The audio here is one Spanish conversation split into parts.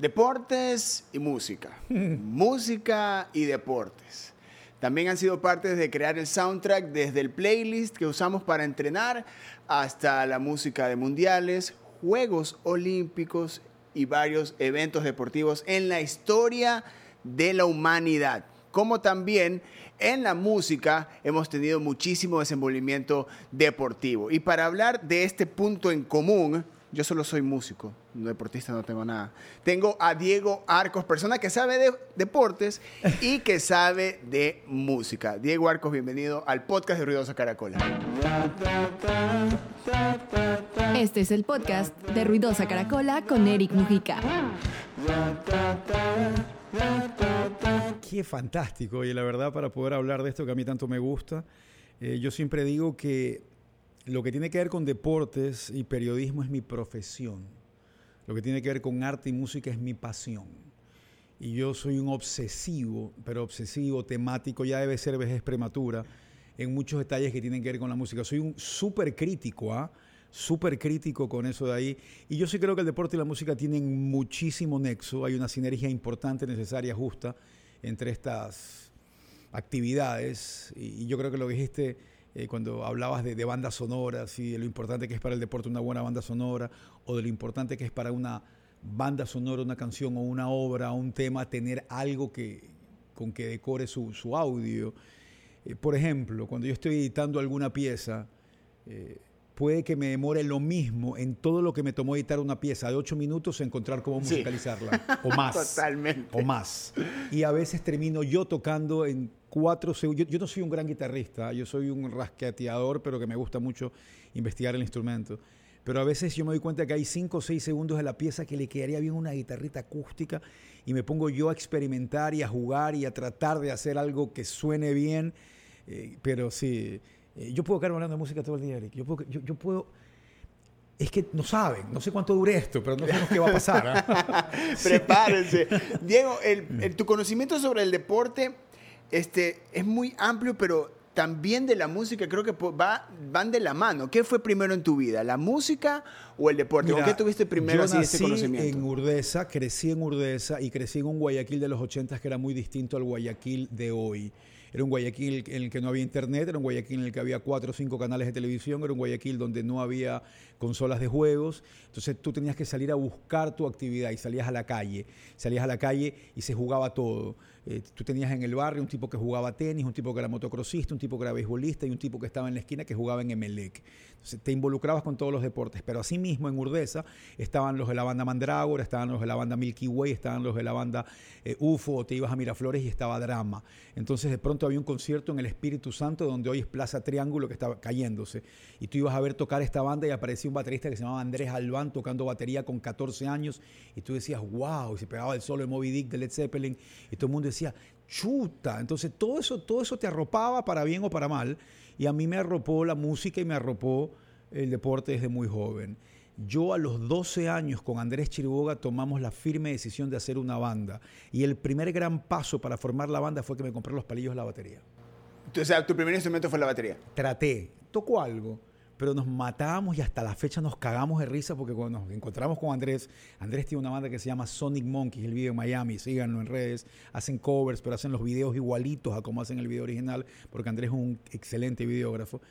Deportes y música. música y deportes. También han sido partes de crear el soundtrack desde el playlist que usamos para entrenar hasta la música de mundiales, Juegos Olímpicos y varios eventos deportivos en la historia de la humanidad. Como también en la música hemos tenido muchísimo desenvolvimiento deportivo. Y para hablar de este punto en común, yo solo soy músico, deportista no tengo nada. Tengo a Diego Arcos, persona que sabe de deportes y que sabe de música. Diego Arcos, bienvenido al podcast de Ruidosa Caracola. Este es el podcast de Ruidosa Caracola con Eric Mujica. Qué fantástico, y la verdad, para poder hablar de esto que a mí tanto me gusta, eh, yo siempre digo que lo que tiene que ver con deportes y periodismo es mi profesión. Lo que tiene que ver con arte y música es mi pasión. Y yo soy un obsesivo, pero obsesivo, temático, ya debe ser vejez prematura, en muchos detalles que tienen que ver con la música. Soy un súper crítico, ¿ah? Súper crítico con eso de ahí. Y yo sí creo que el deporte y la música tienen muchísimo nexo. Hay una sinergia importante, necesaria, justa entre estas actividades. Y, yo creo que lo dijiste eh, cuando hablabas de, bandas sonoras y de lo importante que es para el deporte una buena banda sonora o de lo importante que es para una banda sonora, una canción o una obra, un tema, tener algo que, con que decore su, audio. Eh, por ejemplo, cuando yo estoy editando alguna pieza, eh, puede que me demore lo mismo en todo lo que me tomó editar una pieza de ocho minutos encontrar cómo musicalizarla. O más. Totalmente. O más. Y a veces termino yo tocando en cuatro segundos. Yo, no soy un gran guitarrista, yo soy un rasqueteador, pero que me gusta mucho investigar el instrumento. Pero a veces yo me doy cuenta que hay cinco o seis segundos de la pieza que le quedaría bien una guitarrita acústica y me pongo yo a experimentar y a jugar y a tratar de hacer algo que suene bien. Eh, pero sí eh, yo puedo quedarme hablando de música todo el día, Eric. Yo puedo, yo, puedo es que no saben, no sé cuánto dure esto, pero no sabemos qué va a pasar. ¿ah? Prepárense. Diego, tu conocimiento sobre el deporte este, es muy amplio, pero también de la música creo que va, van de la mano. ¿Qué fue primero en tu vida, la música o el deporte? ¿Con qué tuviste primero yo así conocimiento? en Urdesa, crecí en Urdesa y crecí en un Guayaquil de los 80 que era muy distinto al Guayaquil de hoy. Era un Guayaquil en el que no había internet, era un Guayaquil en el que había cuatro o cinco canales de televisión, era un Guayaquil donde no había consolas de juegos. Entonces tú tenías que salir a buscar tu actividad y salías a la calle. Salías a la calle y se jugaba todo. Eh, tú tenías en el barrio un tipo que jugaba tenis, un tipo que era motocrossista, un tipo que era beisbolista y un tipo que estaba en la esquina que jugaba en Emelec. Entonces te involucrabas con todos los deportes, pero asimismo en Urdesa estaban los de la banda Mandrágora, estaban los de la banda Milky Way, estaban los de la banda eh, UFO, te ibas a Miraflores y estaba Drama. Entonces de pronto había un concierto en el Espíritu Santo donde hoy es Plaza Triángulo que estaba cayéndose y tú ibas a ver tocar esta banda y aparecía un baterista que se llamaba Andrés Albán tocando batería con 14 años y tú decías, wow, y se pegaba el solo de Moby Dick de Led Zeppelin y todo el mundo decía, chuta. Entonces todo eso, todo eso te arropaba para bien o para mal y a mí me arropó la música y me arropó el deporte desde muy joven. Yo a los 12 años con Andrés Chiriboga tomamos la firme decisión de hacer una banda y el primer gran paso para formar la banda fue que me compré los palillos de la batería. O sea, tu primer instrumento fue la batería. Traté, tocó algo, pero nos matábamos y hasta la fecha nos cagamos de risa porque cuando nos encontramos con Andrés, Andrés tiene una banda que se llama Sonic Monkeys, el video en Miami, síganlo en redes, hacen covers, pero hacen los videos igualitos a como hacen el video original, porque Andrés es un excelente videógrafo.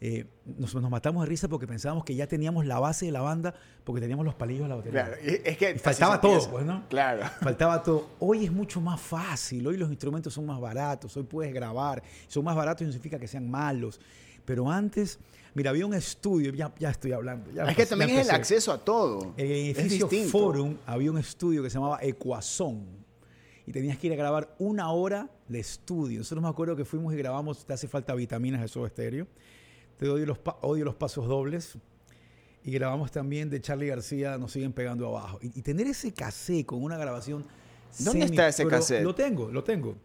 Eh, nos, matamos de risa porque pensábamos que ya teníamos la base de la banda porque teníamos los palillos de la batería. Claro, es que faltaba todo, pues, ¿no? Claro. Faltaba todo. Hoy es mucho más fácil, hoy los instrumentos son más baratos, hoy puedes grabar. Son más baratos y no significa que sean malos. Pero antes, mira, había un estudio, ya, ya estoy hablando. es que también es el acceso a todo. En el edificio Forum había un estudio que se llamaba Ecuazón. Y tenías que ir a grabar una hora de estudio. Nosotros me acuerdo que fuimos y grabamos Te hace falta vitaminas de su estéreo. Te odio los, odio los pasos dobles. Y grabamos también de Charlie García, Nos siguen pegando abajo. Y, tener ese cassette con una grabación. ¿Dónde está ese cassette? Lo tengo, lo tengo.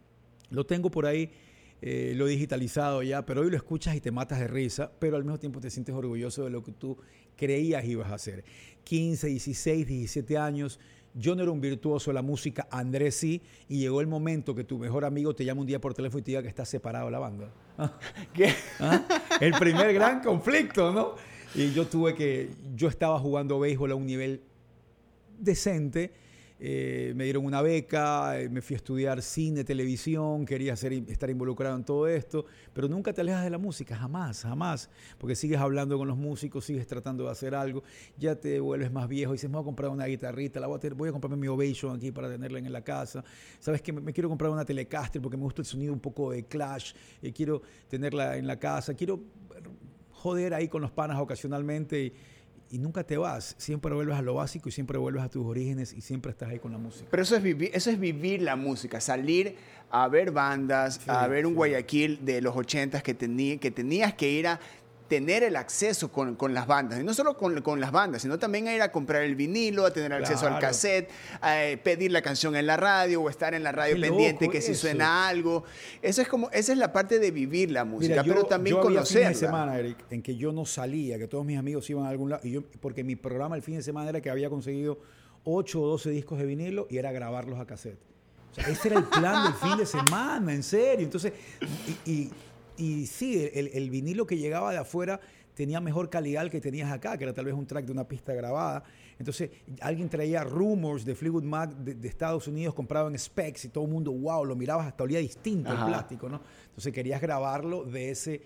Lo tengo por ahí eh, lo he digitalizado ya, pero hoy lo escuchas y te matas de risa, pero al mismo tiempo te sientes orgulloso de lo que tú creías ibas a hacer. 15, 16, 17 años, yo no era un virtuoso de la música, Andrés sí, y llegó el momento que tu mejor amigo te llama un día por teléfono y te diga que estás separado de la banda. ¿Qué? ¿Ah? El primer gran conflicto, ¿no? Y yo tuve que, yo estaba jugando béisbol a un nivel decente eh, me dieron una beca, eh, me fui a estudiar cine, televisión, quería estar involucrado en todo esto, pero nunca te alejas de la música, jamás, jamás, porque sigues hablando con los músicos, sigues tratando de hacer algo, ya te vuelves más viejo y dices, me voy a comprar una guitarrita, la voy, a voy a comprarme mi Ovation aquí para tenerla en la casa, sabes que me, quiero comprar una Telecaster porque me gusta el sonido un poco de Clash, y quiero tenerla en la casa, quiero joder ahí con los panas ocasionalmente. Y, y nunca te vas, siempre vuelves a lo básico y siempre vuelves a tus orígenes y siempre estás ahí con la música. Pero eso es vivir, eso es vivir la música, salir a ver bandas, a ver un Guayaquil de los ochentas que, que tenías que ir a tener el acceso con, con, las bandas. Y no solo con, con, las bandas, sino también a ir a comprar el vinilo, a tener acceso al cassette, a eh, pedir la canción en la radio o estar en la radio pendiente que si suena algo. Eso es como, esa es la parte de vivir la música, pero también yo conocerla. de semana, Eric, en que yo no salía, que todos mis amigos iban a algún lado, y yo, porque mi programa el fin de semana era que había conseguido 8 o 12 discos de vinilo y era grabarlos a cassette. O sea, ese era el plan del fin de semana, en serio. Entonces, y y sí, el, vinilo que llegaba de afuera tenía mejor calidad que tenías acá, que era tal vez un track de una pista grabada. Entonces, alguien traía Rumors de Fleetwood Mac de, Estados Unidos, comprado en Specs y todo el mundo, wow, lo mirabas hasta olía distinto el plástico, ¿no? Entonces, querías grabarlo de ese,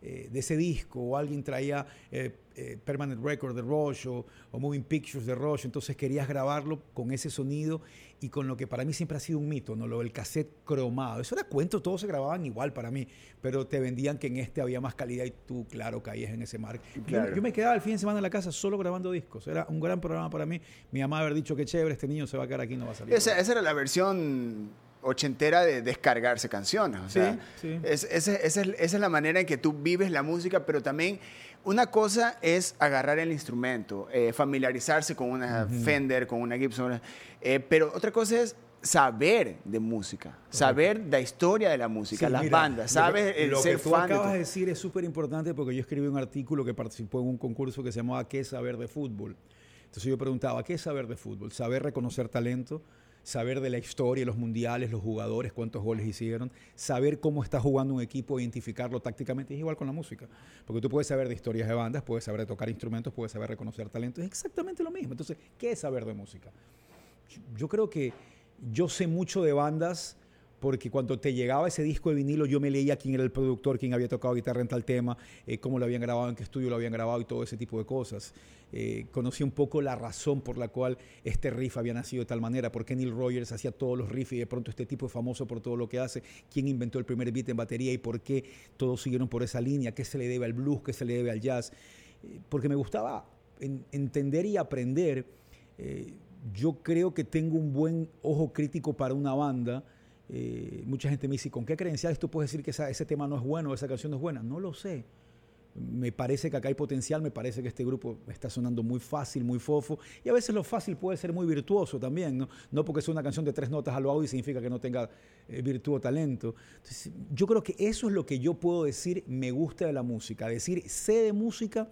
eh, de ese disco, o alguien traía eh, eh, Permanent Record de Rush o, Moving Pictures de Rush, entonces querías grabarlo con ese sonido y con lo que para mí siempre ha sido un mito, ¿no? Lo del cassette cromado. Eso era cuento, todos se grababan igual para mí, pero te vendían que en este había más calidad y tú, claro, caías en ese mar. Yo, me quedaba el fin de semana en la casa solo grabando discos. Era un gran programa para mí. Mi mamá haber dicho que chévere, este niño se va a quedar aquí, no va a salir. Esa, esa era la versión ochentera de descargarse canciones. O sea, sí, esa, es, la manera en que tú vives la música, pero también una cosa es agarrar el instrumento, eh, familiarizarse con una Fender, con una Gibson, eh, pero otra cosa es saber de música, saber la historia de la música, las bandas, sabes el lo que tú acabas de decir es súper importante porque yo escribí un artículo que participó en un concurso que se llamaba ¿Qué saber de fútbol? Entonces yo preguntaba, ¿qué es saber de fútbol? Saber reconocer talento, saber de la historia, los mundiales, los jugadores, cuántos goles hicieron, saber cómo está jugando un equipo, identificarlo tácticamente, es igual con la música. Porque tú puedes saber de historias de bandas, puedes saber tocar instrumentos, puedes saber reconocer talento, es exactamente lo mismo. Entonces, ¿qué es saber de música? Yo creo que yo sé mucho de bandas porque cuando te llegaba ese disco de vinilo yo me leía quién era el productor, quién había tocado guitarra en tal tema, eh, cómo lo habían grabado, en qué estudio lo habían grabado y todo ese tipo de cosas. Eh, conocí un poco la razón por la cual este riff había nacido de tal manera, por qué Neil Rogers hacía todos los riffs y de pronto este tipo es famoso por todo lo que hace, quién inventó el primer beat en batería y por qué todos siguieron por esa línea, qué se le debe al blues, qué se le debe al jazz. Eh, porque me gustaba entender y aprender. yo creo que tengo un buen ojo crítico para una banda eh, mucha gente me dice, ¿con qué credenciales tú puedes decir que ese tema no es bueno, esa canción no es buena? No lo sé. Me parece que acá hay potencial, me parece que este grupo está sonando muy fácil, muy fofo, y a veces lo fácil puede ser muy virtuoso también, ¿no? No porque sea una canción de tres notas a lo audio significa que no tenga eh, virtud talento. yo creo que eso es lo que yo puedo decir me gusta de la música. Decir sé de música,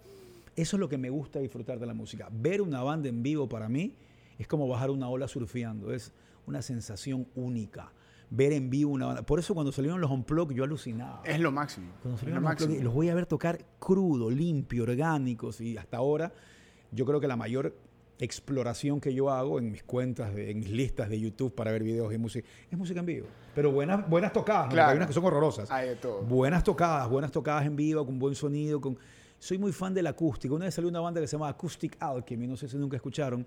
eso es lo que me gusta disfrutar de la música. Ver una banda en vivo para mí es como bajar una ola surfeando, es una sensación única ver en vivo una banda. Por eso cuando salieron los Unplugged yo alucinaba. Es lo máximo. Cuando salieron los los voy a ver tocar crudo, limpio, orgánicos y hasta ahora yo creo que la mayor exploración que yo hago en mis cuentas, en mis listas de YouTube para ver videos de música, es música en vivo. Pero buenas, buenas tocadas, hay unas que son horrorosas. Hay de todo. Buenas tocadas, buenas tocadas en vivo, con buen sonido, con... Soy muy fan del acústico. Una vez salió una banda que se llama Acoustic Alchemy, no sé si nunca escucharon,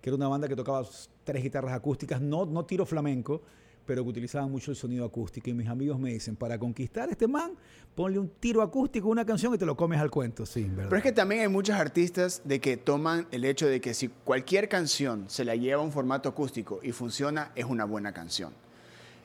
que era una banda que tocaba tres guitarras acústicas, no, no tiro flamenco, pero que utilizaban mucho el sonido acústico. Y mis amigos me dicen, para conquistar a este man, ponle un tiro acústico una canción y te lo comes al cuento. Sí, ¿verdad? Pero es que también hay muchos artistas de que toman el hecho de que si cualquier canción se la lleva a un formato acústico y funciona, es una buena canción.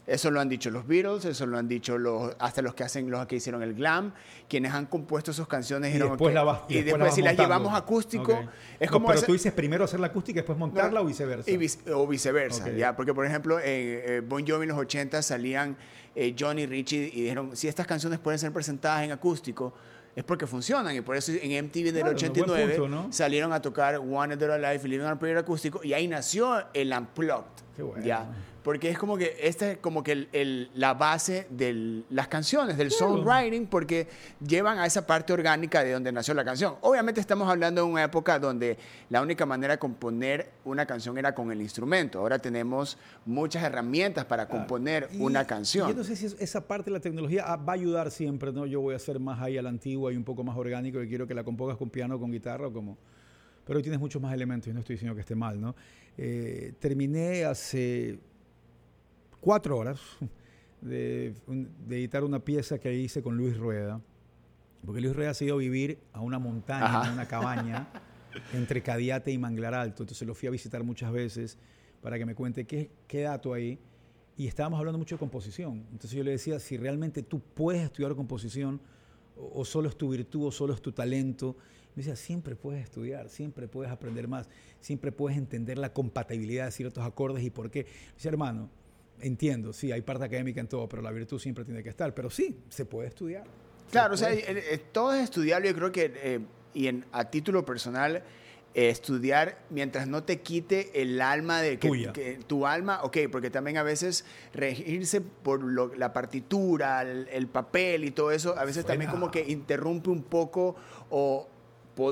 Eso lo han dicho los Beatles, eso lo han dicho los, hasta los que hacen los que hicieron el glam, quienes han compuesto esas canciones y después, la y, después, si las llevamos acústico es como pero tú dices primero hacer la acústica y después montarla o viceversa. o viceversa, ya, porque por ejemplo en Bon Jovi en los 80 salían eh, Johnny Richie y dijeron si estas canciones pueden ser presentadas en acústico es porque funcionan y por eso en MTV del 89 salieron a tocar One Dead Alive y Living on Prayer acústico y ahí nació el Unplugged Qué bueno. Ya, porque es como que esta es como que el- el- la base de las canciones, del songwriting, porque llevan a esa parte orgánica de donde nació la canción. Obviamente estamos hablando de una época donde la única manera de componer una canción era con el instrumento. Ahora tenemos muchas herramientas para componer Y- una y canción. yo no sé si es- esa parte de la tecnología ah, va a ayudar siempre, ¿no? Yo voy a ser más ahí a la antigua y un poco más orgánico y quiero que la compongas con piano o con guitarra o como... Pero hoy tienes muchos más elementos y no estoy diciendo que esté mal, ¿no? Eh, terminé hace cuatro horas de, editar una pieza que hice con Luis Rueda, porque Luis Rueda se iba a vivir a una montaña, Ajá. en una cabaña, entre Cadiate y Manglar Alto. Entonces lo fui a visitar muchas veces para que me cuente qué, qué dato ahí. Y estábamos hablando mucho de composición. Entonces yo le decía, si realmente tú puedes estudiar composición, o, o solo es tu virtud, o solo es tu talento. Me decía, siempre puedes estudiar, siempre puedes aprender más, siempre puedes entender la compatibilidad de ciertos acordes y por qué. Dice, hermano, entiendo, sí, hay parte académica en todo, pero la virtud siempre tiene que estar. Pero sí, se puede estudiar. Se Claro, o sea, todo es estudiable. Yo creo que, eh, y en, a título personal, eh, estudiar mientras no te quite el alma de que, Tuya. que- tu alma, ok, porque también a veces regirse por lo- la partitura, el, el papel y todo eso, a veces también como que interrumpe un poco o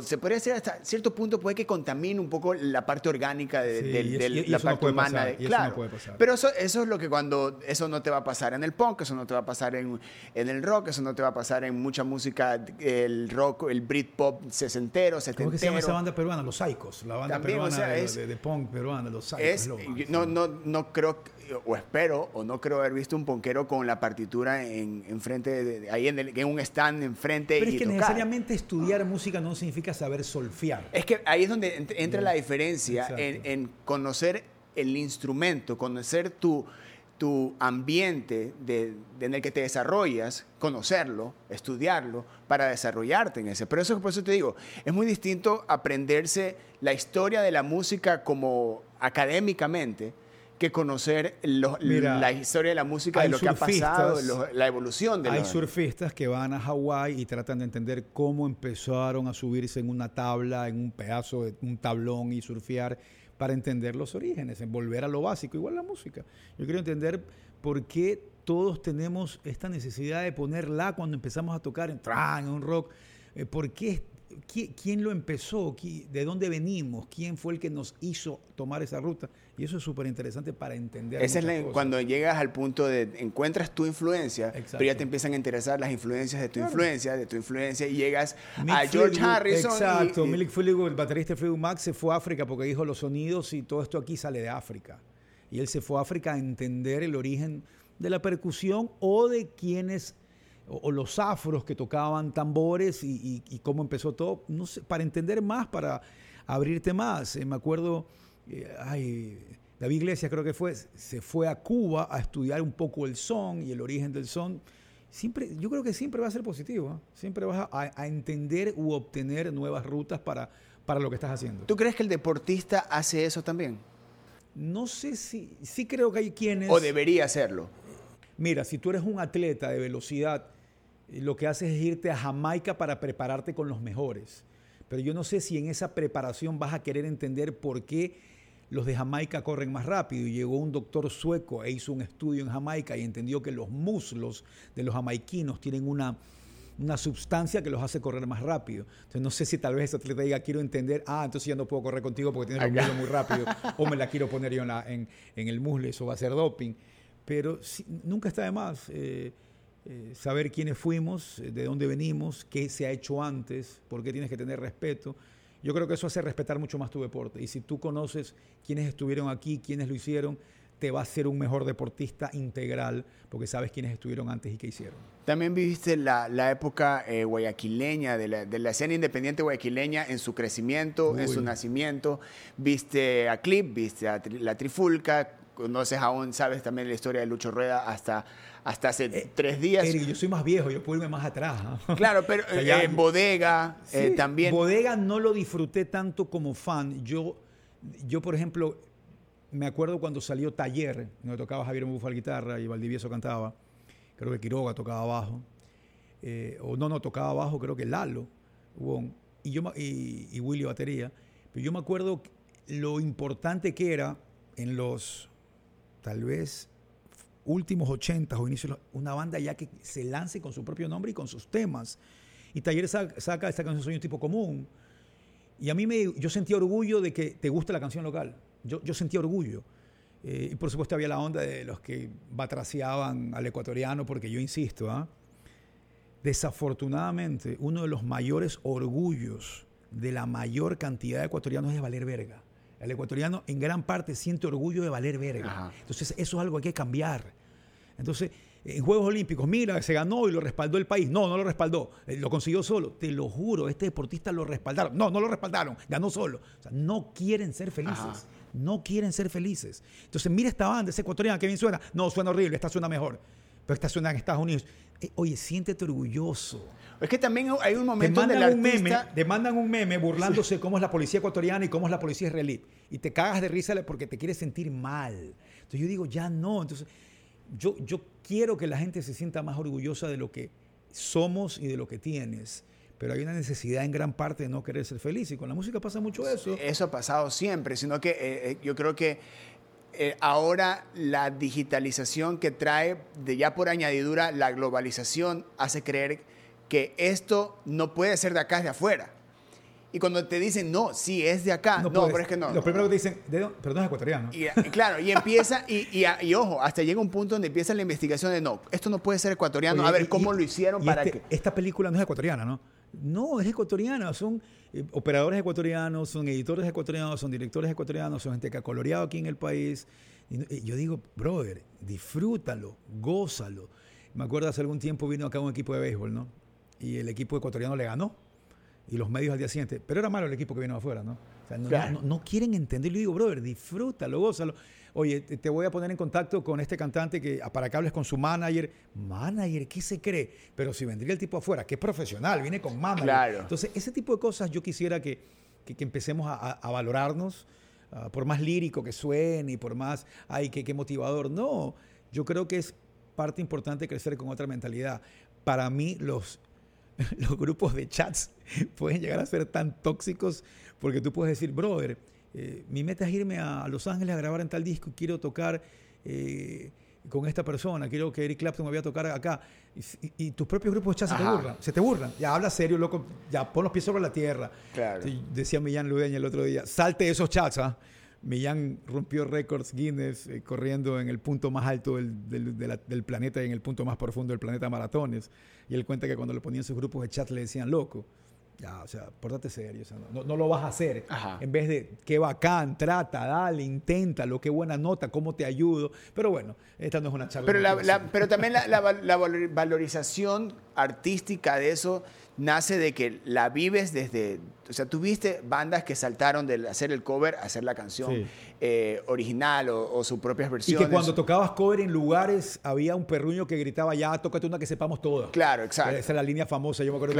se podría decir hasta cierto punto puede que contamine un poco la parte orgánica de, Sí, y y- la no parte puede humana. pasar, no claro, puede pasar. pero eso, eso es lo que cuando eso no te va a pasar en el punk, eso no te va a pasar en, en el rock, eso no te va a pasar en mucha música, el rock, el Britpop sesentero, ¿Cómo es que se llama esa setentero. banda peruana? Los Saicos, la banda También, o peruana sea, de, es- de- punk peruana, los Saicos. No, no, no creo, que- o espero, o no creo haber visto un ponquero con la partitura en, en frente, de- de- ahí en, el- en un stand enfrente Pero y es que tocar. necesariamente estudiar música no significa saber solfear. Es que ahí es donde ent- entra la diferencia en, en conocer el instrumento, conocer tu, tu ambiente de, de en el que te desarrollas, conocerlo, estudiarlo, para desarrollarte en ese. Pero eso por eso te digo, es muy distinto aprenderse la historia de la música como académicamente que conocer lo- Mira, la historia de la música, de lo que ha pasado, lo- la evolución de Hay surfistas que van a Hawái y tratan de entender cómo empezaron a subirse en una tabla, en un pedazo de un tablón y surfear para entender los orígenes, en volver a lo básico, igual la música. Yo quiero entender por qué todos tenemos esta necesidad de ponerla cuando empezamos a tocar en en un rock. Eh, ¿Por qué? ¿Qui- ¿Quién lo empezó? ¿Qui- ¿De dónde venimos? ¿Quién fue el que nos hizo tomar esa ruta? Y eso es súper interesante para entender. Esa es la- cuando llegas al punto de encuentras tu influencia, Exacto. pero ya te empiezan a interesar las influencias de tu Claro. influencia, de tu influencia, y llegas Mick a George Fleetwood, Harrison. Exacto, y- Mick Fleetwood, el baterista de Fleetwood Mac, se fue a África porque dijo los sonidos y todo esto aquí sale de África. Y él se fue a África a entender el origen de la percusión o de quienes, o, o los afros que tocaban tambores y, y- y cómo empezó todo, no sé, para entender más, para abrirte más. Eh, me acuerdo, eh, ay, David Iglesias creo que fue, se fue a Cuba a estudiar un poco el son y el origen del son. Siempre, yo creo que siempre va a ser positivo. ¿eh? Siempre vas a, a entender u obtener nuevas rutas para, para lo que estás haciendo. ¿Tú crees que el deportista hace eso también? No sé si, sí creo que hay quienes... ¿O debería hacerlo? Mira, si tú eres un atleta de velocidad, lo que haces es irte a Jamaica para prepararte con los mejores. Pero yo no sé si en esa preparación vas a querer entender por qué los de Jamaica corren más rápido. Y llegó un doctor sueco e hizo un estudio en Jamaica y entendió que los muslos de los jamaiquinos tienen una, una sustancia que los hace correr más rápido. Entonces no sé si tal vez ese atleta diga, quiero entender, ah, entonces ya no puedo correr contigo porque tienes los muslos muy rápido, o me la quiero poner yo en, la- en- en el muslo, eso va a ser doping. Pero nunca está de más eh, eh, saber quiénes fuimos, eh, de dónde venimos, qué se ha hecho antes, por qué tienes que tener respeto. Yo creo que eso hace respetar mucho más tu deporte. Y si tú conoces quiénes estuvieron aquí, quiénes lo hicieron, te va a ser un mejor deportista integral porque sabes quiénes estuvieron antes y qué hicieron. También viviste la, la época eh, guayaquileña, de la, de la escena independiente guayaquileña en su crecimiento, en su nacimiento. Viste a Clip, viste a Tri- la Trifulca, conoces aún, sabes también la historia de Lucho Rueda hasta, hasta hace tres días. Eric, yo soy más viejo, yo puedo irme más atrás. ¿ah? Claro, pero O sea, ya- eh, Bodega eh, Sí, también. Bodega no lo disfruté tanto como fan. Yo, yo, por ejemplo, me acuerdo cuando salió Taller, donde tocaba Javier Mufal guitarra y Valdivieso cantaba. Creo que Quiroga tocaba bajo. Eh, o no, no, tocaba bajo, creo que Lalo. Y, yo, y, y Willy batería. Pero yo me acuerdo lo importante que era en los tal vez últimos 80 o inicios, una banda ya que se lance con su propio nombre y con sus temas. Y Taller saca, esta canción Soy un tipo común. Y a mí me, yo sentía orgullo de que te guste la canción local. Yo, yo sentía orgullo. Eh, y por supuesto había la onda de los que batraciaban al ecuatoriano, porque yo insisto, ¿ah? desafortunadamente uno de los mayores orgullos de la mayor cantidad de ecuatorianos es valer verga. El ecuatoriano en gran parte siente orgullo de valer verga. Entonces eso es algo que hay que cambiar. Entonces, en Juegos Olímpicos, mira, se ganó y lo respaldó el país. No, no lo respaldó. Eh, lo consiguió solo. Te lo juro, este deportista lo respaldaron. No, no lo respaldaron. Ganó solo. O sea, no quieren ser felices. No quieren ser felices. Entonces, mira esta banda, esa ecuatoriana, que bien suena. No, suena horrible, esta suena mejor. Pero esta suena en Estados Unidos. Eh, oye, siéntete orgulloso. Es que también hay un momento donde el un meme, Te mandan un meme burlándose cómo es la policía ecuatoriana y cómo es la policía israelí. Y te cagas de risa porque te quieres sentir mal. Entonces yo digo, ya no. Entonces yo, yo quiero que la gente se sienta más orgullosa de lo que somos y de lo que tienes pero hay una necesidad en gran parte de no querer ser feliz y con la música pasa mucho eso. Eso ha pasado siempre, sino que eh, eh, yo creo que eh, ahora la digitalización que trae de ya por añadidura la globalización hace creer que esto no puede ser de acá, es de afuera. Y cuando te dicen, no, sí, es de acá, no, pero es que no. Lo primero que te dicen, pero no es ecuatoriano. Y, claro, y empieza, y, y, ojo, hasta llega un punto donde empieza la investigación de, no, esto no puede ser ecuatoriano, a ver cómo lo hicieron para este, que... Esta película no es ecuatoriana, ¿no? No, es ecuatoriana, son eh, operadores ecuatorianos, son editores ecuatorianos, son directores ecuatorianos, son gente que ha coloreado aquí en el país. Y yo digo, brother, disfrútalo, gózalo. Me acuerdo hace algún tiempo vino acá un equipo de béisbol, ¿no? Y el equipo ecuatoriano le ganó. Y los medios al día siguiente. Pero era malo el equipo que vino afuera, ¿no? no, quieren entender. Yo digo, brother, disfrútalo, gózalo. Oye, te, voy a poner en contacto con este cantante que para que hables con su manager. Manager, ¿qué se cree? Pero si vendría el tipo afuera, qué profesional, viene con manager. Claro. Entonces, ese tipo de cosas yo quisiera que, que, empecemos a, valorarnos, ah, por más lírico que suene y por más, ay, qué, qué motivador. No, yo creo que es parte importante crecer con otra mentalidad. Para mí, los, los grupos de chats pueden llegar a ser tan tóxicos porque tú puedes decir, brother, eh, mi meta es irme a Los Ángeles a grabar en tal disco, quiero tocar eh, con esta persona, quiero que Eric Clapton me vaya a tocar acá. Y, tus propios grupos de se te burlan, se te burlan. Ya habla serio, loco, ya pon los pies sobre la tierra. Claro. decía Millán Ludeña el otro día, salte esos chats, ¿ah? Millán rompió récords Guinness eh, corriendo en el punto más alto del, planeta y en el punto más profundo del planeta maratones. Y él cuenta que cuando le ponían sus grupos de chat le decían loco. Ya, o sea, pórtate serio, no, lo vas a hacer. En vez de, qué bacán, trata, dale, inténtalo, qué buena nota, cómo te ayudo. Pero bueno, esta no es una charla. Pero, pero también la, valorización artística de eso nace de que la vives desde, o sea, tuviste bandas que saltaron de hacer el cover a hacer la canción eh, original o, sus propias versiones. Y que cuando tocabas cover en lugares había un perruño que gritaba, ya, tócate una que sepamos todas. Claro, exacto. Esa es la línea famosa, yo me acuerdo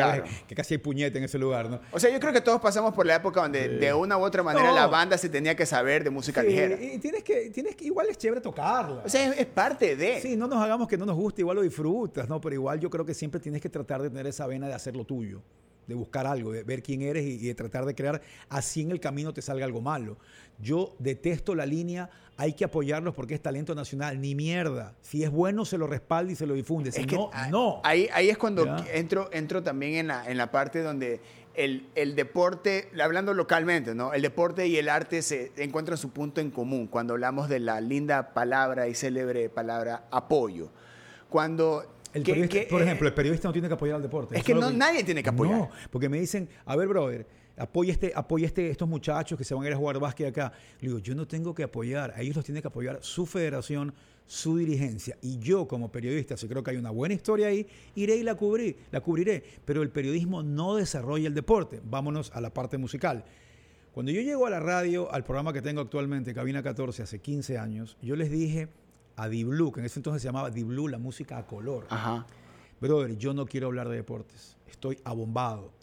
que, casi hay puñete en ese lugar, ¿no? O sea, yo creo que todos pasamos por la época donde de una u otra manera la banda se tenía que saber de música ligera. Y tienes que, tienes que, igual es chévere tocarla. O sea, es, parte de... Sí, no nos hagamos que no nos guste, igual lo disfrutas, ¿no? Pero igual yo creo que siempre tienes que tratar de tener esa vena de hacerlo tuyo, de buscar algo, de ver quién eres y, de tratar de crear, así en el camino te salga algo malo. Yo detesto la línea, hay que apoyarlos porque es talento nacional, ni mierda. Si es bueno, se lo respalda y se lo difunde. Si no, no. Ahí, ahí es cuando entro, entro también en la, en la parte donde el, el, deporte, hablando localmente, ¿no? El deporte y el arte se encuentran su punto en común cuando hablamos de la linda palabra y célebre palabra apoyo. Cuando por ejemplo, el periodista no tiene que apoyar al deporte. Es que, no, nadie tiene que apoyar. No, porque me dicen, a ver, brother, apoya este, apoya este, estos muchachos que se van a ir a jugar básquet acá. Le digo, yo no tengo que apoyar, a ellos los tiene que apoyar su federación, su dirigencia. Y yo, como periodista, si creo que hay una buena historia ahí, iré y la, cubrí, la cubriré. Pero el periodismo no desarrolla el deporte. Vámonos a la parte musical. Cuando yo llego a la radio, al programa que tengo actualmente, Cabina 14, hace 15 años, yo les dije a Diblu, que en ese entonces se llamaba Diblu, la música a color. Ajá. Brother, yo no quiero hablar de deportes. Estoy abombado.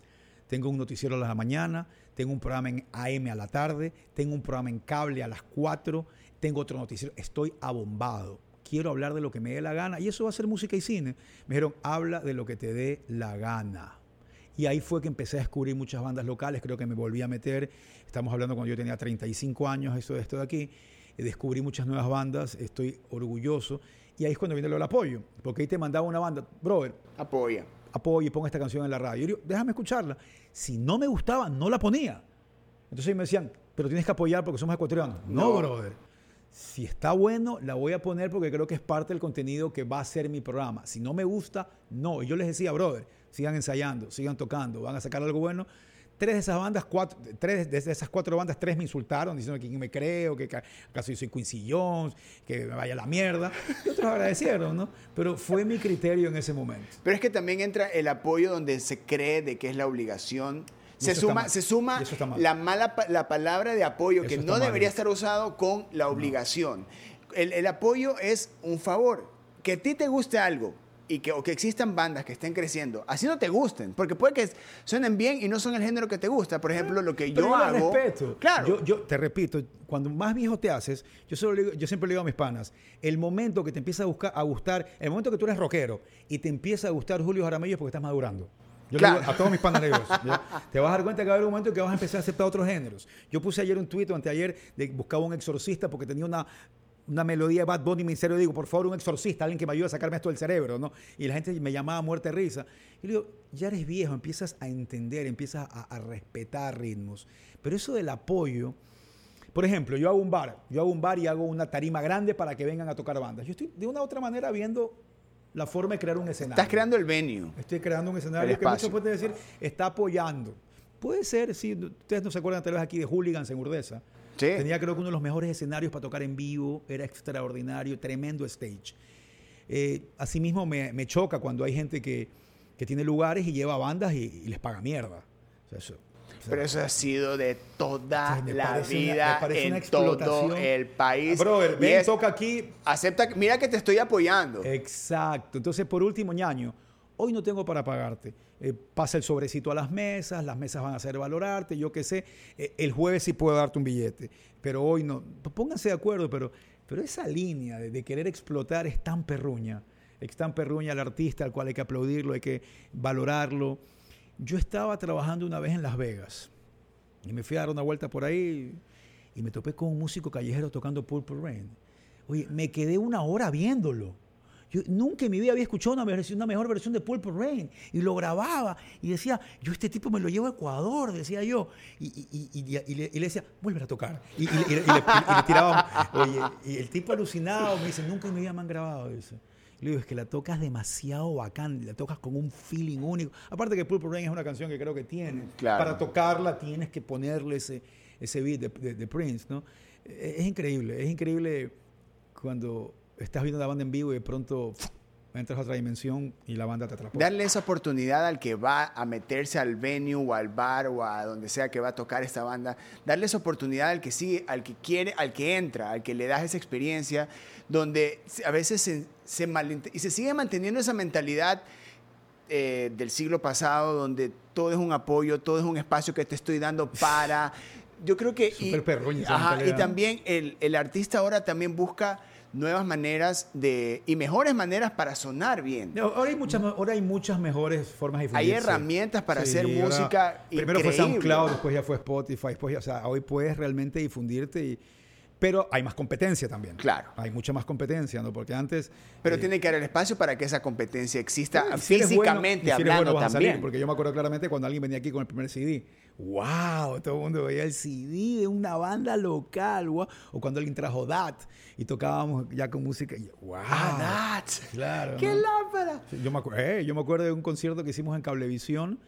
Tengo un noticiero a la mañana, tengo un programa en AM a la tarde, tengo un programa en cable a las 4, tengo otro noticiero. Estoy abombado. Quiero hablar de lo que me dé la gana. Y eso va a ser música y cine. Me dijeron, habla de lo que te dé la gana. Y ahí fue que empecé a descubrir muchas bandas locales. Creo que me volví a meter. Estamos hablando cuando yo tenía 35 años, esto, esto de aquí descubrí muchas nuevas bandas, estoy orgulloso. Y ahí es cuando viene lo del apoyo, porque ahí te mandaba una banda, brother, Apoya. apoyo y ponga esta canción en la radio. Yo digo, déjame escucharla. Si no me gustaba, no la ponía. Entonces me decían, pero tienes que apoyar porque somos ecuatorianos. No, No. brother. Si está bueno, la voy a poner porque creo que es parte del contenido que va a ser mi programa. Si no me gusta, no. Y yo les decía, brother, sigan ensayando, sigan tocando, van a sacar algo bueno. Tres de esas bandas, cuatro, tres de esas cuatro bandas, tres me insultaron diciendo que me creo, que ca- acaso yo soy Quincy Jones, que me vaya a la mierda. Y otros agradecieron, ¿no? Pero fue mi criterio en ese momento. Pero es que también entra el apoyo donde se cree de que es la obligación. Se suma, se suma la mala la palabra de apoyo Eso que no debería estar usado con la obligación. El, el apoyo es un favor. Que a ti te guste algo y que, o que existan bandas que estén creciendo, así no te gusten, porque puede que suenen bien y no son el género que te gusta. Por ejemplo, lo que Pero yo la hago. respeto. Claro. Yo, yo te repito, cuando más viejo te haces, yo, solo le digo- yo siempre le digo a mis panas, el momento que te empieza a, buscar, a gustar, el momento que tú eres rockero y te empieza a gustar Julio Jaramillo es porque estás madurando. Yo le Claro. digo a todos mis le ¿ya? Te vas a dar cuenta que va a haber un momento que vas a empezar a aceptar otros géneros. Yo puse ayer un tuit o anteayer de buscaba un exorcista porque tenía una, una melodía de Bad Bunny y me serio digo, por favor, un exorcista, alguien que me ayude a sacarme esto del cerebro, ¿no? Y la gente me llamaba muerte risa. Y le digo, ya eres viejo, empiezas a entender, empiezas a, a respetar ritmos. Pero eso del apoyo, por ejemplo, yo hago un bar, yo hago un bar y hago una tarima grande para que vengan a tocar bandas. Yo estoy de una u otra manera viendo la forma de crear un escenario. Estás creando el venue. Estoy creando un escenario que muchos pueden decir está apoyando. Puede ser, sí. Ustedes no se acuerdan tal vez aquí de Hooligans en Urdesa. Sí. Tenía creo que uno de los mejores escenarios para tocar en vivo. Era extraordinario, tremendo stage. Eh, asimismo me, me choca cuando hay gente que, que tiene lugares y lleva bandas y, y les paga mierda. O sea, eso- o sea, Pero eso ha sido de toda o sea, la vida una en todo el país. Brother, Y ven, es- toca aquí, Acepta, mira que te estoy apoyando. Exacto. Entonces, por último, ñaño, hoy no tengo para pagarte. Eh, pasa el sobrecito a las mesas, las mesas van a hacer valorarte, yo qué sé. Eh, el jueves sí puedo darte un billete, pero hoy no. Pónganse de acuerdo, pero, pero esa línea de, querer explotar es tan perruña. Es tan perruña al artista al cual hay que aplaudirlo, hay que valorarlo. Yo estaba trabajando una vez en Las Vegas y me fui a dar una vuelta por ahí y me topé con un músico callejero tocando Purple Rain. Oye, me quedé una hora viéndolo. Yo nunca en mi vida había escuchado una, versión- una mejor versión de Purple Rain. Y lo grababa y decía, yo este tipo me lo llevo a Ecuador, decía yo. Y, y- y- le, le decía, vuelve a tocar. Y, le, y le tiraba, oye, y el tipo alucinado me dice, nunca en mi vida me han grabado eso. Y le digo, es que la tocas demasiado bacán, la tocas con un feeling único. Aparte que Purple Rain es una canción que creo que tiene. Claro. Para tocarla tienes que ponerle ese, ese beat de, de- de Prince, ¿no? Es, es increíble, es increíble cuando estás viendo la banda en vivo y de pronto entras a otra dimensión y la banda te atrapó. Darle esa oportunidad al que va a meterse al venue o al bar o a donde sea que va a tocar esta banda. Darle esa oportunidad al que sigue, al que quiere, al que entra, al que le das esa experiencia, donde a veces se, se y se sigue manteniendo esa mentalidad eh, del siglo pasado, donde todo es un apoyo, todo es un espacio que te estoy dando para. Yo creo que. Perruña esa ajá, y también el, el artista ahora también busca nuevas maneras de y mejores maneras para sonar bien. No, Ahora hay, muchas, ahora hay muchas mejores formas de Hay difundirse. herramientas para hacer ahora- música Primero fue. SoundCloud, después ya fue Spotify, después ya, o sea, hoy puedes realmente difundirte y... Pero hay más competencia también. Claro. Hay mucha más competencia, ¿no? Porque antes... Pero eh, tiene que haber el espacio para que esa competencia exista si bueno- físicamente y si hablando bueno salir, también. porque yo me acuerdo claramente cuando alguien venía aquí con el primer CD. ¡Wow! Todo el mundo veía el CD de una banda local. ¡Wow! O cuando alguien trajo DAT y tocábamos ya con música. y, ¡Wow! Ah, Nats. Claro. ¡Qué ¿no? lámpara! Yo me, eh, yo me acuerdo de un concierto que hicimos en Cablevisión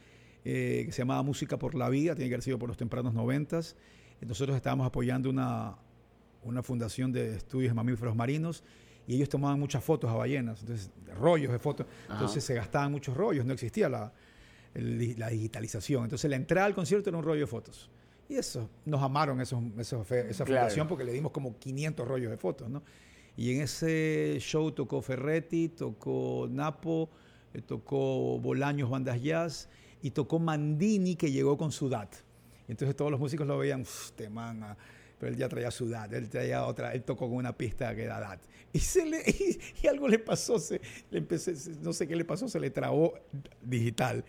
eh, que se llamaba Música por la Vida, tiene que haber sido por los tempranos noventas. Nosotros estábamos apoyando una, una fundación de estudios de mamíferos marinos y ellos tomaban muchas fotos a ballenas, entonces rollos de fotos, entonces se gastaban muchos rollos, no existía la, el la digitalización. Entonces la entrada al concierto era un rollo de fotos. Y eso, nos amaron esos, esos esa Claro. fundación porque le dimos como 500 rollos de fotos, ¿no? Y en ese show tocó Ferretti, tocó Napo, eh, tocó Bolaños Bandas Jazz y tocó Mandini que llegó con su DAT. Entonces todos los músicos lo veían, "Uf, este man, ah", pero él ya traía su DAT, él traía otra, él tocó con una pista que era DAT. Y, se le, y, y algo le pasó, se, le empecé, no sé qué le pasó, se le trabó digital.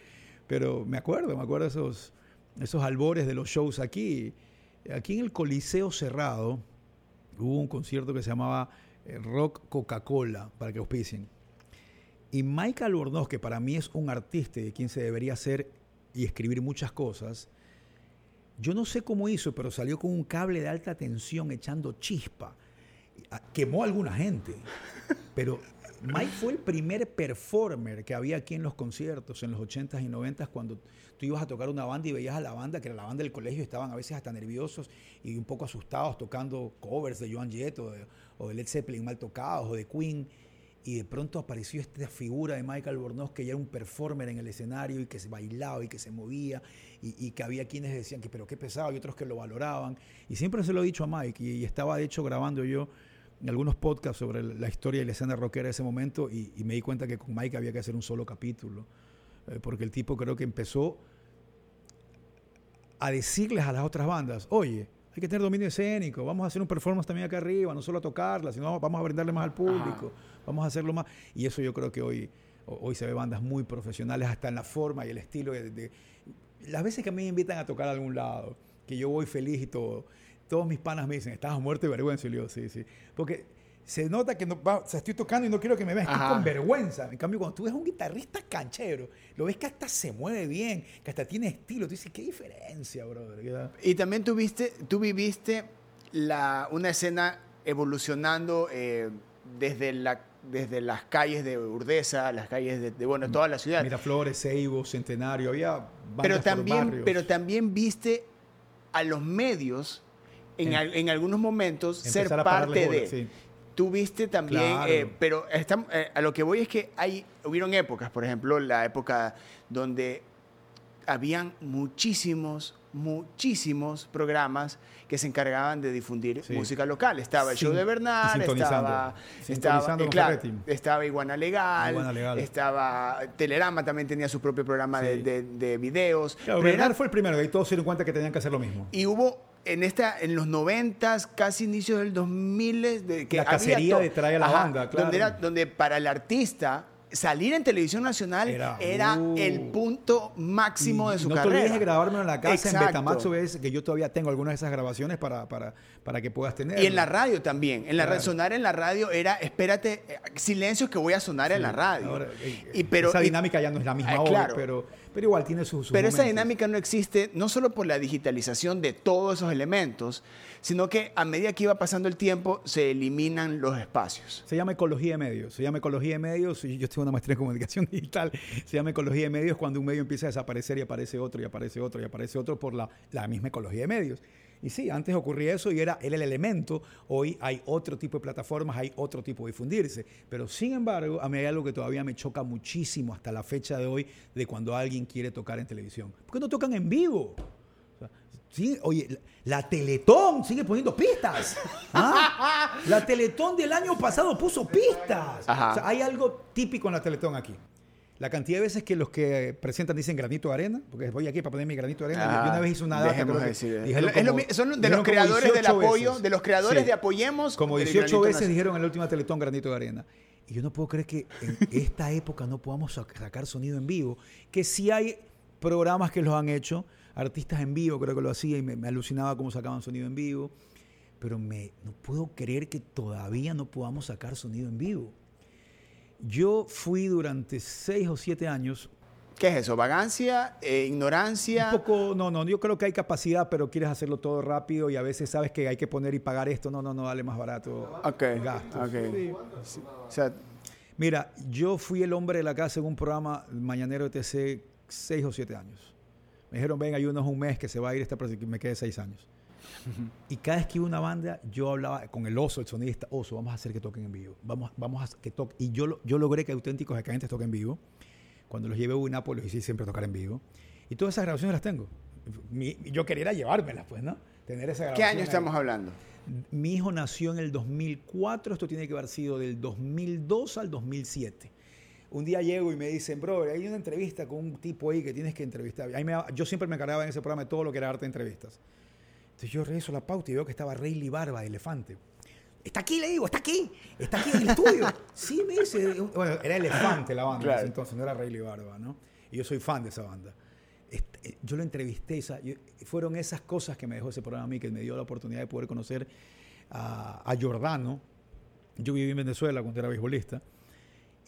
Pero me acuerdo, me acuerdo esos, esos albores de los shows aquí. Aquí en el Coliseo Cerrado, hubo un concierto que se llamaba eh, Rock Coca-Cola, para que auspicien. Y Mike Albornoz, que para mí es un artista de quien se debería hacer y escribir muchas cosas, yo no sé cómo hizo, pero salió con un cable de alta tensión echando chispa. Ah, Quemó a alguna gente. Pero Mike fue el primer performer que había aquí en los conciertos en los 80s y 90s cuando tú ibas a tocar una banda y veías a la banda, que era la banda del colegio, estaban a veces hasta nerviosos y un poco asustados tocando covers de Joan Jett o de, o de Led Zeppelin mal tocados o de Queen. Y de pronto apareció esta figura de Michael Bornoz que ya era un performer en el escenario y que se bailaba y que se movía y, que había quienes decían que pero qué pesado y otros que lo valoraban. Y siempre se lo he dicho a Mike y, estaba de hecho grabando yo algunos podcasts sobre la historia y la escena rockera de ese momento y, y me di cuenta que con Mike había que hacer un solo capítulo. Eh, porque el tipo creo que empezó a decirles a las otras bandas, oye, hay que tener dominio escénico, vamos a hacer un performance también acá arriba, no solo a tocarla, sino vamos a brindarle más al público, vamos a hacerlo más. Y eso yo creo que hoy, hoy se ve bandas muy profesionales, hasta en la forma y el estilo. De, de- las veces que a mí me invitan a tocar a algún lado, que yo voy feliz y todo, todos mis panas me dicen, estás muerto de vergüenza, y yo, sí, sí. Porque se nota que no, va- o sea, estoy tocando y no quiero que me veas, estoy Ajá. con vergüenza. En cambio, cuando tú ves a un guitarrista canchero, lo ves que hasta se mueve bien, que hasta tiene estilo, tú dices, qué diferencia, brother. Y también tuviste, tú viviste la, una escena evolucionando eh, desde, la, desde las calles de Urdesa, las calles de, de, bueno, toda la ciudad. Miraflores, Seibo, Centenario, había pero también, pero también viste a los medios en, En- al- en algunos momentos ser parte de. sí. Tú viste también, Claro. eh, pero eh, a lo que voy es que hay, hubieron épocas, por ejemplo, la época donde habían muchísimos, muchísimos programas que se encargaban de difundir Sí. música local. Estaba el show de y Bernal, estaba, estaba, eh, claro, Iguana Legal, Iguana Legal. estaba Telerama también tenía su propio programa de, Sí. de- de videos. Claro, Bernal fue el primero, ahí todos se dieron cuenta que tenían que hacer lo mismo. y hubo en esta en los 90 casi inicios del 2000 de que La había cacería to- de trae a la banda, claro. donde era donde para el artista salir en televisión nacional era, Era, uh. el punto máximo de su no carrera. te olvides de grabármelo en la casa Exacto. en Betamax OBS, que yo todavía tengo algunas de esas grabaciones para, para, para que puedas tener. Y en la radio también. En la Claro. radio, sonar en la radio era, espérate, eh, silencios que voy a sonar en la radio. Ahora, eh, y, pero, esa y- dinámica ya no es la misma hoy, claro. pero, pero igual tiene sus, sus Pero esa dinámica no existe no solo por la digitalización de todos esos elementos, sino que a medida que iba pasando el tiempo se eliminan los espacios. Se llama ecología de medios. Se llama ecología de medios. Yo tengo una maestría en comunicación digital. Se llama ecología de medios cuando un medio empieza a desaparecer y aparece otro y aparece otro y aparece otro por la, la misma ecología de medios. Y sí, antes ocurría eso y era, el elemento. Hoy hay otro tipo de plataformas, hay otro tipo de difundirse. Pero sin embargo, a mí hay algo que todavía me choca muchísimo hasta la fecha de hoy de cuando alguien quiere tocar en televisión. ¿Por qué no tocan en vivo? O sea, sí, oye, la, Teletón sigue poniendo pistas. ¿Ah? La Teletón del año pasado puso pistas. Ajá. O sea, hay algo típico en la Teletón aquí. La cantidad de veces que los que presentan dicen granito de arena, porque voy aquí para poner mi granito de arena. Yo- Yo una vez hice una data. Creo que decir. dijeron lo- son de los creadores del 18 apoyo, veces. de los creadores Sí. de Apoyemos. Como del 18 Granito veces Nacional. dijeron en la última Teletón granito de arena. Y yo no puedo creer que en esta época no podamos sac- sacar sonido en vivo. Que sí hay programas que los han hecho, artistas en vivo creo que lo hacía y me, me alucinaba cómo sacaban sonido en vivo. Pero me, no puedo creer que todavía no podamos sacar sonido en vivo. Yo fui durante seis o siete años ¿Qué es eso? ¿Vagancia? eh, ¿Ignorancia? un poco, no, no, yo creo que hay capacidad, pero quieres hacerlo todo rápido y a veces sabes que hay que poner y pagar esto, no, no, no, dale más barato. Ok, gastos. ok. Sí. O sea, Mira, yo fui el hombre de la casa en un programa mañanero de TC seis o siete años. Me dijeron, ven, ayúdanos un mes que se va a ir esta persona, y me quedé seis años. Y cada vez que iba a una banda, yo hablaba con el oso, el sonidista, oso, vamos a hacer que toquen en vivo. Vamos, vamos a que toquen. Y yo, yo logré que auténticos decadentes toquen en vivo. Cuando los llevé a Unápolis, hice siempre tocar en vivo. Y todas esas grabaciones las tengo. Mi- yo quería llevármelas, pues, ¿no? Tener esa ¿Qué año ahí. estamos hablando? Mi hijo nació en el 2004, esto tiene que haber sido del 2002 al 2007. Un día llego y me dicen, bro, hay una entrevista con un tipo ahí que tienes que entrevistar. Ahí me- yo siempre me encargaba en ese programa de todo lo que era arte de entrevistas. Entonces yo reviso la pauta y veo que estaba Rayleigh Barba de Elefante. Está aquí, le digo, está aquí, está aquí en el estudio. sí, me dice. Bueno, era Elefante la banda Claro. entonces, no era Rayleigh Barba, ¿no? Y yo soy fan de esa banda. Este, eh, yo lo entrevisté, esa- yo- fueron esas cosas que me dejó ese programa a mí, que me dio la oportunidad de poder conocer a, a Giordano. Yo viví en Venezuela cuando era beisbolista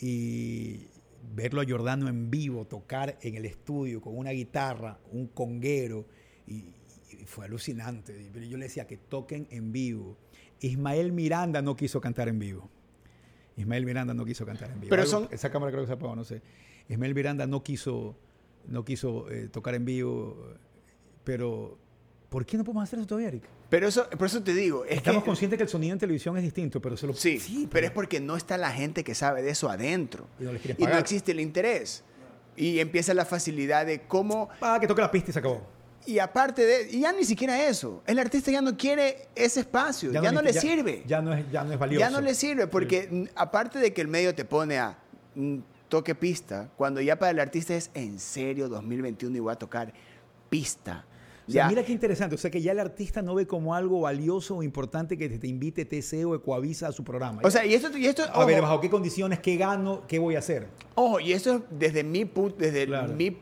y verlo a Giordano en vivo, tocar en el estudio con una guitarra, un conguero, y, y fue alucinante. Pero yo le decía que toquen en vivo. Ismael Miranda no quiso cantar en vivo. Ismael Miranda no quiso cantar en vivo. Pero Algo- son- Esa cámara creo que se apagó, no sé. Ismael Miranda no quiso, no quiso eh, tocar en vivo, pero ¿por qué no podemos hacer eso todavía, Eric? Pero eso, por eso te digo, es Estamos que... conscientes que el sonido en televisión es distinto, pero se lo... Sí, pero es porque no está la gente que sabe de eso adentro. Y no les quieren Y no pagar. existe el interés. Y empieza la facilidad de cómo... Ah, que toque la pista y se acabó. Y aparte de... Ya ni siquiera eso. El artista ya no quiere ese espacio. Ya, no, le sirve. Ya no es, ya no es valioso. Ya no le sirve porque aparte de que el medio te pone a mm, toque pista, cuando ya para el artista es en serio 2021 y voy a tocar pista. O sea, Ya. mira qué interesante. O sea, que ya el artista no ve como algo valioso o importante que te, te invite TC o Ecoavisa a su programa. O sea, y esto, y esto a ver, ¿bajo qué condiciones? ¿Qué gano? ¿Qué voy a hacer? Ojo, y esto es desde mi punto, desde Claro. mi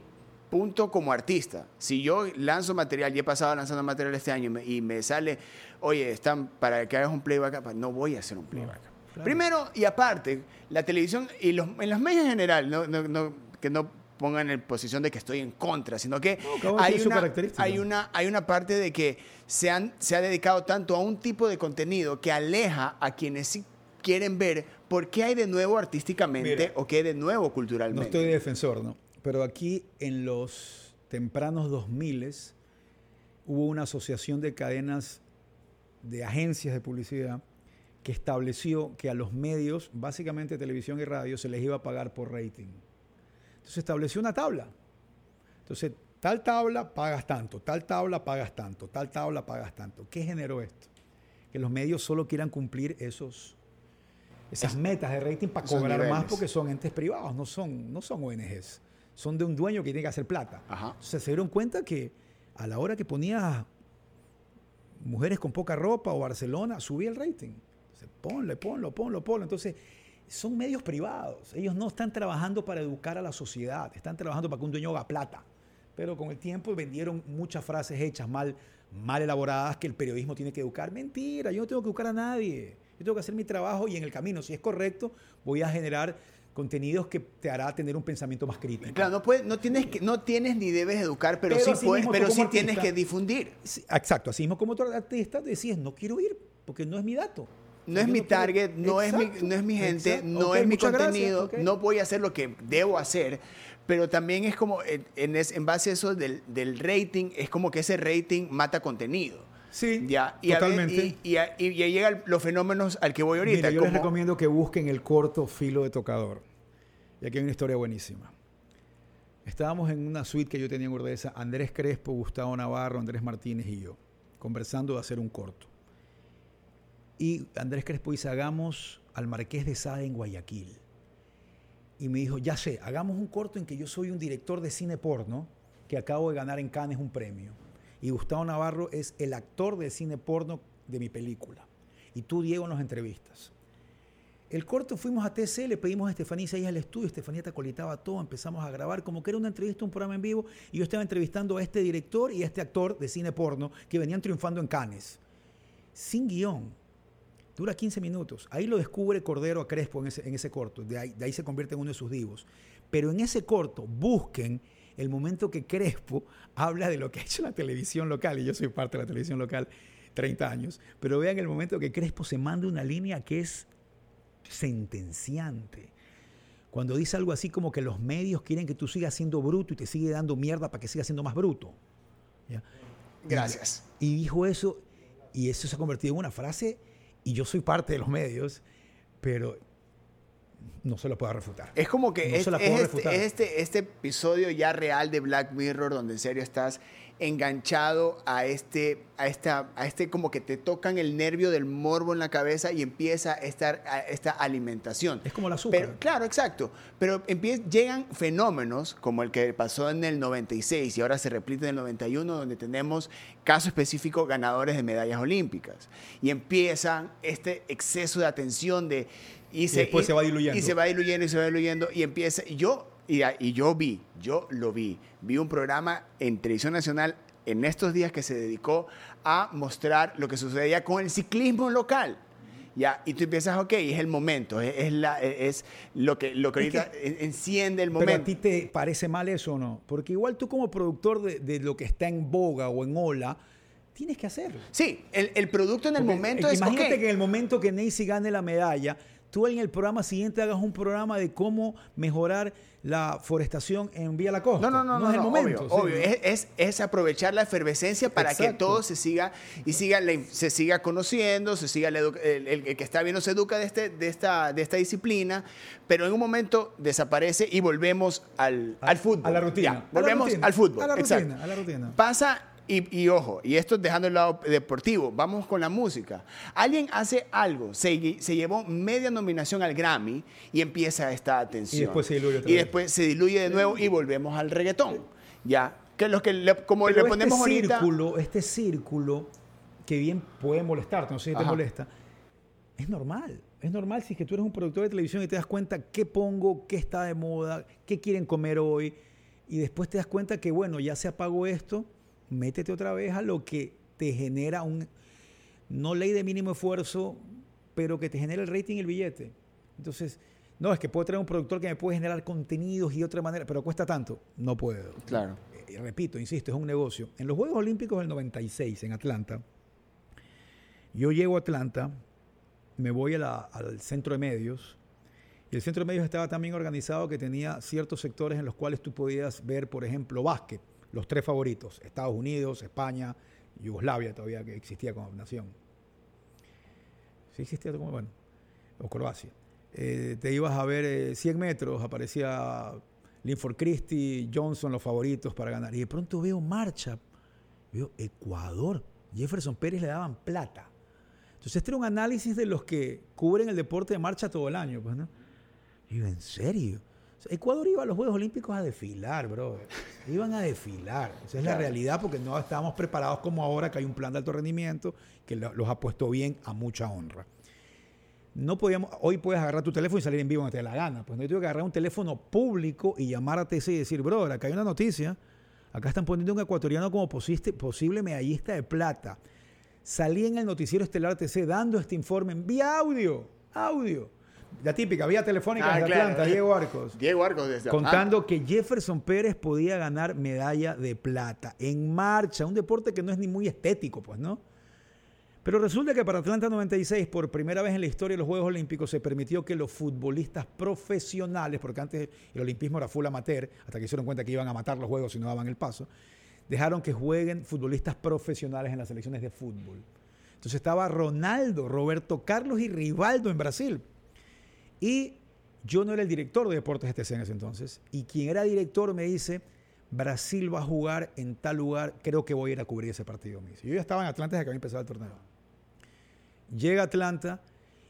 punto como artista. Si yo lanzo material, y he pasado lanzando material este año y me, y me sale, oye, están para que hagas un playback, pues, no voy a hacer un playback. claro. Primero, y aparte, la televisión y los, en los medios en general, no, no- no- que no pongan en posición de que estoy en contra, sino que No, hay, una, hay, una, hay una parte de que se, han, se ha dedicado tanto a un tipo de contenido que aleja a quienes sí quieren ver por qué hay de nuevo artísticamente Mira. o qué hay de nuevo No culturalmente. estoy de defensor, ¿no? Pero aquí en los tempranos 2000 hubo una asociación de cadenas de agencias de publicidad que estableció que a los medios, básicamente televisión y radio, se les iba a pagar por rating. Entonces estableció una tabla. Entonces, tal tabla pagas tanto, tal tabla pagas tanto, tal tabla pagas tanto. ¿Qué generó esto? Que los medios solo quieran cumplir esos, esas metas de rating para cobrar más porque son entes privados, no son, no son ONGs. Son de un dueño que tiene que hacer plata. Ajá. Entonces se dieron cuenta que a la hora que ponía mujeres con poca ropa o Barcelona, subía el rating. Entonces, ponle, ponlo, ponlo, ponlo. Entonces, son medios privados. Ellos no están trabajando para educar a la sociedad, están trabajando para que un dueño haga plata. Pero con el tiempo vendieron muchas frases hechas mal, mal elaboradas que el periodismo tiene que educar. Mentira, yo no tengo que educar a nadie. Yo tengo que hacer mi trabajo y en el camino, si es correcto, voy a generar contenidos que te hará tener un pensamiento más crítico. Claro, no, puedes, no, tienes que, no tienes ni debes educar, pero, Pero sí, puedes, pero sí tienes que difundir. Sí, exacto, así mismo como otro artista decías, no quiero ir, porque no es mi dato. No es mi quiero- target, no es, mi, no es mi gente, exacto. no es mi gracias, contenido, no voy a hacer lo que debo hacer, pero también es como, en, en es- en base a eso del, del rating, es como que ese rating mata contenido. Sí, Ya, y, totalmente. y, ya llegan los fenómenos al que voy ahorita. Mira, yo les recomiendo que busquen el corto Filo de Tocador. Y aquí hay una historia buenísima. Estábamos en una suite que yo tenía en Urdesa, Andrés Crespo, Gustavo Navarro, Andrés Martínez y yo, conversando de hacer un corto. Y Andrés Crespo dice, hagamos al Marqués de Sade en Guayaquil. Y me dijo, ya sé, hagamos un corto en que yo soy un director de cine porno que acabo de ganar en Cannes un premio. Y Gustavo Navarro es el actor de cine porno de mi película. Y tú, Diego, nos entrevistas. El corto fuimos a TC, le pedimos a Estefanía ahí al estudio, Estefanía te acolitaba todo, empezamos a grabar como que era una entrevista, un programa en vivo, y yo estaba entrevistando a este director y a este actor de cine porno que venían triunfando en Cannes. Sin guion. Dura 15 minutos. Ahí lo descubre Cordero a Crespo en ese, en ese corto. De ahí, de ahí se convierte en uno de sus divos. Pero en ese corto, busquen el momento que Crespo habla de lo que ha hecho la televisión local. Y yo soy parte de la televisión local 30 años. Pero vean el momento que Crespo se manda una línea que es sentenciante. Cuando dice algo así como que los medios quieren que tú sigas siendo bruto y te sigue dando mierda para que sigas siendo más bruto. ¿Ya? Gracias. Y dijo eso, y eso se ha convertido en una frase, y yo soy parte de los medios, pero no se lo puedo refutar. Es como que No es, se la es puedo este, refutar. este, este episodio ya real de Black Mirror donde en serio estás enganchado a este, a esta, a este como que te tocan el nervio del morbo en la cabeza y empieza esta, a- esta alimentación. Es como el azúcar. Pero, claro, exacto. Pero llegan fenómenos como el que pasó en el 96 y ahora se repite en el 91, donde tenemos caso específico ganadores de medallas olímpicas. Y empiezan este exceso de atención de... Y, después se va diluyendo. Y se va diluyendo y se va diluyendo y empieza... Y yo, y, y yo vi, yo lo vi. Vi un programa en Televisión Nacional en estos días que se dedicó a mostrar lo que sucedía con el ciclismo local. Ya, y tú empiezas, ok, es el momento, es, es la, es lo que, lo que Es ahorita en- enciende el Pero a momento. ti te parece mal eso o no? Porque igual tú como productor de, de lo que está en boga o en ola, tienes que hacerlo. Sí, el, el producto en el Porque, momento es Imagínate que en el momento que Nancy gane la medalla, tú en el programa siguiente hagas un programa de cómo mejorar la forestación en Vía La Costa. No, no, no, no, es el momento. obvio, sí, obvio. ¿no? Es, es- es aprovechar la efervescencia para que todo se siga y siga la se siga conociendo, se siga la el, el- el que está viendo se educa de, este, de, esta, de esta disciplina, pero en un momento desaparece y volvemos al, A- al fútbol. a la rutina. Ya, A la volvemos rutina. al fútbol. A la exacto. rutina, a la rutina. Pasa, y, y ojo, y esto dejando el lado deportivo, vamos con la música. Alguien hace algo, se, se llevó media nominación al Grammy y empieza esta atención. Y después se diluye otra Y vez. después se diluye de nuevo y volvemos al reggaetón. Ya, que es lo que le- como Pero le ponemos este ahorita. círculo, este círculo que bien puede molestarte, no sé si te Ajá. molesta, es normal. Es normal si es que tú eres un productor de televisión y te das cuenta qué pongo, qué está de moda, qué quieren comer hoy, y después te das cuenta que, bueno, ya se apagó esto, métete otra vez a lo que te genera un, no ley de mínimo esfuerzo, pero que te genera el rating y el billete. Entonces, no, es que puedo traer un productor que me puede generar contenidos y de otra manera, pero cuesta tanto. No puedo. Claro. Eh, repito, insisto, es un negocio. En los Juegos Olímpicos del 96 en Atlanta, yo llego a Atlanta, me voy a la- al centro de medios, y el centro de medios estaba también organizado que tenía ciertos sectores en los cuales tú podías ver, por ejemplo, básquet, los tres favoritos, Estados Unidos, España, Yugoslavia todavía que existía como nación. Sí existía como, bueno, o Croacia. Eh, te ibas a ver eh, 100 metros, aparecía Linford Christie, Johnson, los favoritos para ganar. Y de pronto veo marcha, veo Ecuador, Jefferson Pérez le daban plata. Entonces este era un análisis de los que cubren el deporte de marcha todo el año, pues, ¿no? Y yo, ¿en serio? Ecuador iba a los Juegos Olímpicos a desfilar, bro. Iban a desfilar. Esa es la realidad porque no estábamos preparados como ahora que hay un plan de alto rendimiento que lo- los ha puesto bien a mucha honra. No podíamos, hoy puedes agarrar tu teléfono y salir en vivo donde te dé la gana. Pues no, yo tuve que agarrar un teléfono público y llamar a TC y decir, bro, acá hay una noticia. Acá están poniendo un ecuatoriano como posiste- posible medallista de plata. Salí en el noticiero estelar TC dando este informe en vía audio. Audio. La típica, vía telefónica Ah, claro. Atlanta, Diego Arcos. Diego Arcos desde Contando que Jefferson Pérez podía ganar medalla de plata en marcha, un deporte que no es ni muy estético, pues, ¿no? Pero resulta que para Atlanta 96, por primera vez en la historia de los Juegos Olímpicos, se permitió que los futbolistas profesionales, porque antes el olimpismo era full amateur, hasta que se dieron cuenta que iban a matar los juegos si no daban el paso, dejaron que jueguen futbolistas profesionales en las selecciones de fútbol. Entonces estaba Ronaldo, Roberto Carlos y Rivaldo en Brasil. Y yo no era el director de Deportes ETC en ese entonces. Y quien era director me dice, Brasil va a jugar en tal lugar, creo que voy a ir a cubrir ese partido. Me dice. Yo ya estaba en Atlanta desde que había empezado el torneo. Llega Atlanta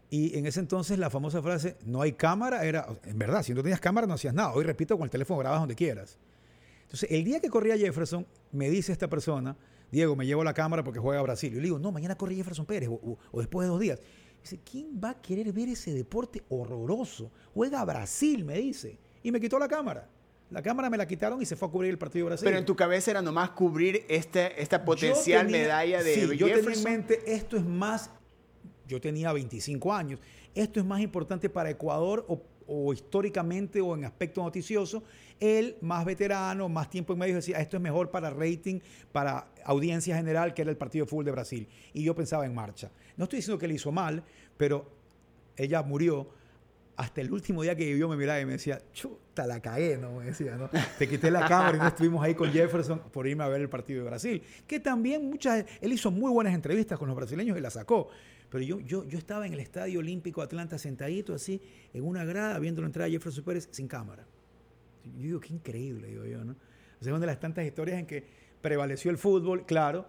y en ese entonces la famosa frase, no hay cámara, era, en verdad, si no tenías cámara no hacías nada. Hoy repito, con el teléfono grabas donde quieras. Entonces, el día que corría Jefferson, me dice esta persona, Diego, me llevo la cámara porque juega a Brasil. Yo le digo, no, mañana corre Jefferson Pérez o después de dos días. Dice, ¿quién va a querer ver ese deporte horroroso? Juega a Brasil, me dice. Y me quitó la cámara. La cámara me la quitaron y se fue a cubrir el partido de Brasil. Pero en tu cabeza era nomás cubrir este, esta potencial tenía- medalla de sí, yo tenía en mente, esto es más, yo tenía 25 años, esto es más importante para Ecuador o, o históricamente o en aspecto noticioso. Él, más veterano, más tiempo en medio, decía, esto es mejor para rating, para audiencia general, que era el partido de fútbol de Brasil. Y yo pensaba en marcha. No estoy diciendo que le hizo mal, pero ella murió. Hasta el último día que vivió me miraba y me decía, chuta, la cagué, ¿no? Me decía, ¿no? Te quité la cámara y no estuvimos ahí con Jefferson por irme a ver el partido de Brasil. Que también muchas, él hizo muy buenas entrevistas con los brasileños y la sacó. Pero yo, yo, yo estaba en el Estadio Olímpico Atlanta sentadito así, en una grada, viendo la entrada de Jefferson Pérez sin cámara. Yo digo, qué increíble, digo yo, ¿no? O sea, es una de las tantas historias en que prevaleció el fútbol, claro.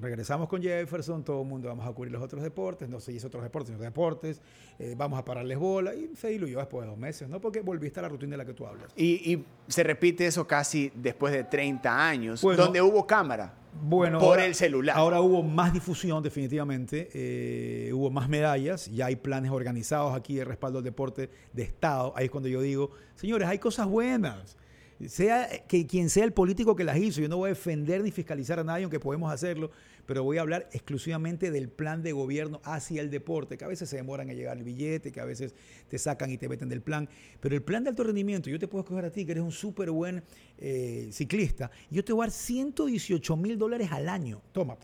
Regresamos con Jefferson, todo el mundo vamos a cubrir los otros deportes, no se hizo otros deportes, sino deportes, eh, vamos a pararles bola y se diluyó después de dos meses, ¿no? Porque volviste a la rutina de la que tú hablas. Y, y se repite eso casi después de 30 años, Bueno, donde hubo cámara. Bueno, por ahora- el celular. Ahora hubo más difusión, definitivamente. eh, hubo más medallas. Ya hay planes organizados aquí de respaldo al deporte de Estado. Ahí es cuando yo digo, señores, hay cosas buenas. Sea que quien sea el político que las hizo, yo no voy a defender ni fiscalizar a nadie, aunque podemos hacerlo, pero voy a hablar exclusivamente del plan de gobierno hacia el deporte, que a veces se demoran en llegar el billete, que a veces te sacan y te meten del plan, pero el plan de alto rendimiento, yo te puedo escoger a ti, que eres un súper buen eh, ciclista, yo te voy a dar 118 mil dólares al año. Toma,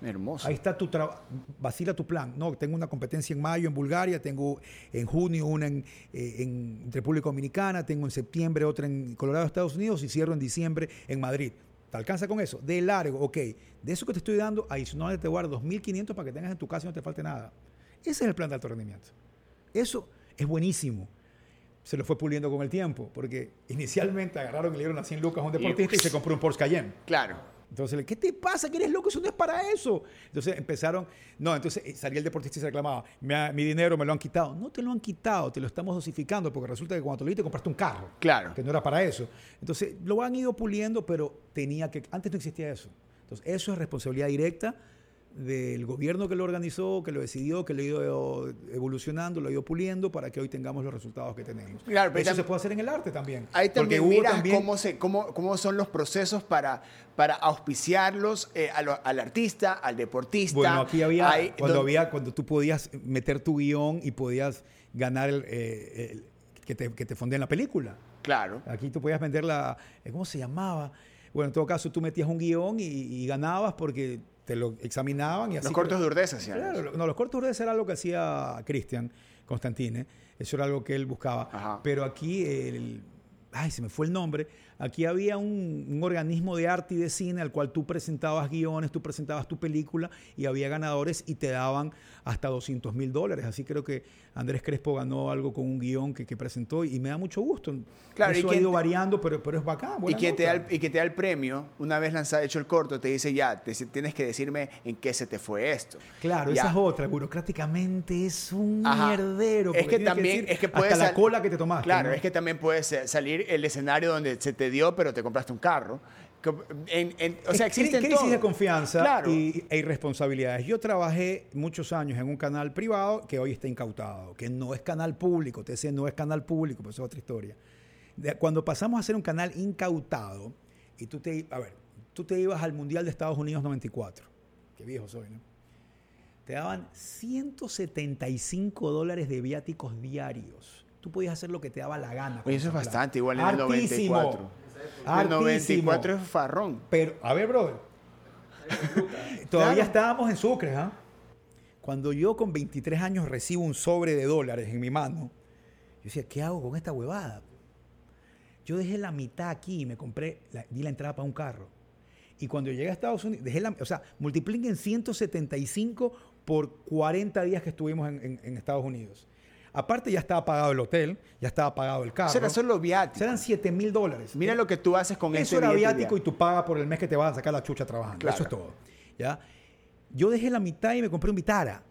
Hermoso. Ahí está tu trabajo, vacila tu plan. No, tengo una competencia en mayo en Bulgaria, tengo en junio una en, eh, en República Dominicana, tengo en septiembre otra en Colorado, Estados Unidos y cierro en diciembre en Madrid. ¿Te alcanza con eso? De largo, ok. De eso que te estoy dando, adicionalmente te guardo 2.500 para que tengas en tu casa y no te falte nada. Ese es el plan de alto rendimiento. Eso es buenísimo. Se lo fue puliendo con el tiempo, porque inicialmente agarraron y le dieron a 100 lucas a un deportista y, y se compró un Porsche Cayenne. Claro. Entonces, ¿qué te pasa? Que eres loco, eso no es para eso. Entonces empezaron, no, entonces eh, salía el deportista y se reclamaba, mi, dinero me lo han quitado. No te lo han quitado, te lo estamos dosificando, porque resulta que cuando te lo diste compraste un carro. Claro. Que no era para eso. Entonces, lo han ido puliendo, pero tenía que, antes no existía eso. Entonces, eso es responsabilidad directa del gobierno que lo organizó, que lo decidió, que lo ha ido evolucionando, lo ha ido puliendo para que hoy tengamos los resultados que tenemos. Claro, pero Eso se puede hacer en el arte también. Ahí también miras Cómo, se, cómo, cómo, son los procesos para, para auspiciarlos eh, al, artista, al deportista. Bueno, aquí había, cuando, había, cuando tú podías meter tu guion y podías ganar el, eh, que, te, que te fundían la película. Claro. Aquí tú podías vender la, ¿cómo se llamaba? Bueno, en todo caso tú metías un guion y ganabas porque te lo examinaban y así. Los cortos de Urdesa, sí. Claro, no, los cortos de Urdesa era lo que hacía Cristian Constantine, eso era algo que él buscaba. Pero aquí, el, ay, se me fue el nombre, aquí había un, un, organismo de arte y de cine al cual tú presentabas guiones, tú presentabas tu película y había ganadores y te daban hasta 200 mil dólares. Así creo que Andrés Crespo ganó algo con un guion que, que presentó y, me da mucho gusto. Claro, Eso y ha ido variando, pero, pero es bacán. Y que, te da el, y que te da el premio, una vez lanzado, hecho el corto, te dice ya, te, tienes que decirme en qué se te fue esto. Claro, esa es otra. Burocráticamente es un mierdero. Es que también, es que puedes hasta la cola que te tomaste. Claro, es que también puede salir el escenario donde se te dio, pero te compraste un carro. o sea, existen crisis de confianza y, e irresponsabilidades. Yo trabajé muchos años en un canal privado que hoy está incautado, que no es canal público, TC no es canal público, pues eso es otra historia. cuando pasamos a ser un canal incautado, y tú te, a ver, tú te ibas al Mundial de Estados Unidos 94, qué viejo soy, ¿no? Te daban 175 dólares de viáticos diarios. Tú podías hacer lo que te daba la gana. Oye, eso es bastante, igual en el 94. El 94 es farrón. Pero, a ver, brother. Todavía estábamos en Sucre, ¿ah? Cuando yo con 23 años recibo un sobre de dólares en mi mano, yo decía, ¿qué hago con esta huevada? Yo dejé la mitad aquí y me compré, di la entrada para un carro. Y cuando llegué a Estados Unidos, dejé la, o sea, multipliquen 175 por 40 días que estuvimos en, Estados Unidos. Aparte ya estaba pagado el hotel, ya estaba pagado el carro. Eso era solo viático. Eran 7 mil dólares. Mira lo que tú haces con eso. Eso era viático y tú pagas por el mes que te vas a sacar la chucha trabajando. Eso es todo. ¿ya? Yo dejé la mitad y me compré un Vitara.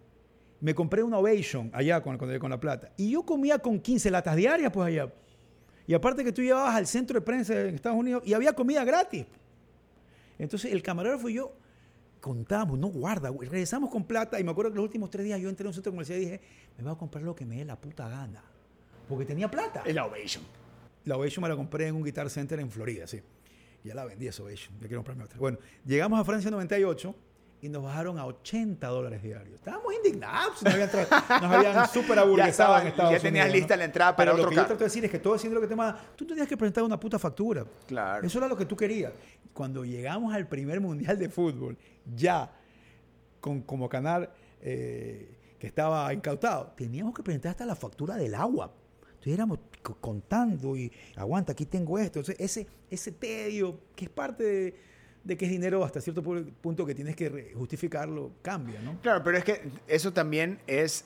Me compré una Ovation allá con, con, la plata. Y yo comía con 15 latas diarias, pues allá. Y aparte que tú llevabas al centro de prensa en Estados Unidos y había comida gratis. Entonces el camarógrafo y yo contamos, no guarda, regresamos con plata. Y me acuerdo que los últimos tres días yo entré a un centro comercial y dije, me voy a comprar lo que me dé la puta gana. Porque tenía plata. Es la Ovation. La Ovation me la compré en un Guitar Center en Florida, sí. Ya la vendí esa Ovation. Ya quiero comprarme otra. Bueno, llegamos a Francia 98 y nos bajaron a 80 dólares diarios. Estábamos indignados, nos habían, nos habían súper aburguesado en Estados Unidos. Ya tenías lista la entrada para Pero otro lo que yo trato de decir es que todo haciendo lo que te manda, tú tenías que presentar una puta factura. Claro. Eso era lo que tú querías. Cuando llegamos al primer mundial de fútbol, ya con, como canal eh, que estaba incautado, teníamos que presentar hasta la factura del agua. Entonces éramos contando y aguanta, aquí tengo esto. Entonces ese, ese tedio, que es parte de de que es dinero hasta cierto punto que tienes que justificarlo, cambia, ¿no? Claro, pero es que eso también es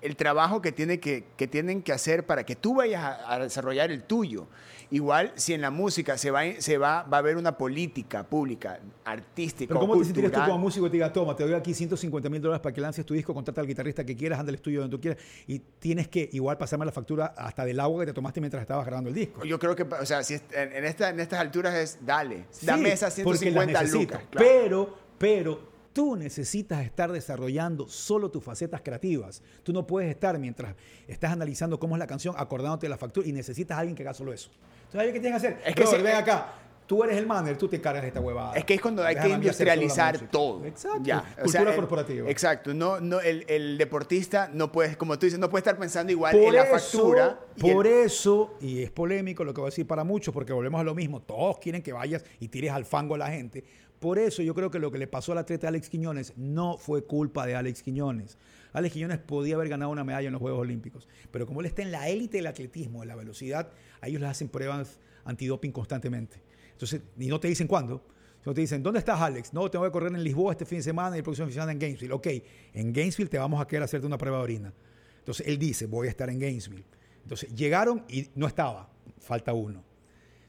el trabajo que, tiene que, que tienen que hacer para que tú vayas a, desarrollar el tuyo. Igual si en la música se va, se va, va a haber una política pública, artística, ¿Pero cómo te sentirías tú como músico y te diga, toma, te doy aquí 150 mil dólares para que lances tu disco, contrata al guitarrista que quieras, anda al estudio donde tú quieras y tienes que igual pasarme la factura hasta del agua que te tomaste mientras estabas grabando el disco? Yo creo que, o sea, si en, en, esta, en estas alturas es, dale, dame esas 150 lucas. Pero, pero Tú necesitas estar desarrollando solo tus facetas creativas. Tú no puedes estar mientras estás analizando cómo es la canción, acordándote de la factura y necesitas a alguien que haga solo eso. Entonces, ¿qué tienes que hacer? Es que se- ven acá. Tú eres el manager, tú te cargas de esta huevada. Es que es cuando hay que la industrializar todo. Exacto. Ya, o Cultura sea, el- corporativa. exacto. No, no, el, el deportista no puede, como tú dices, no puede estar pensando igual Por en la eso, factura. y por el- eso, y es polémico lo que voy a decir para muchos, porque volvemos a lo mismo, todos quieren que vayas y tires al fango a la gente. Por eso yo creo que lo que le pasó al atleta Alex Quiñones no fue culpa de Alex Quiñones. Alex Quiñones podía haber ganado una medalla en los Juegos Olímpicos, pero como él está en la élite del atletismo, de la velocidad, a ellos les hacen pruebas antidoping constantemente. Entonces, y no te dicen cuándo. No te dicen, ¿dónde estás, Alex? No, tengo que correr en Lisboa este fin de semana y el próximo fin de semana en Gainesville. Ok, en Gainesville te vamos a querer hacerte una prueba de orina. Entonces él dice, voy a estar en Gainesville. Entonces llegaron y no estaba, falta uno.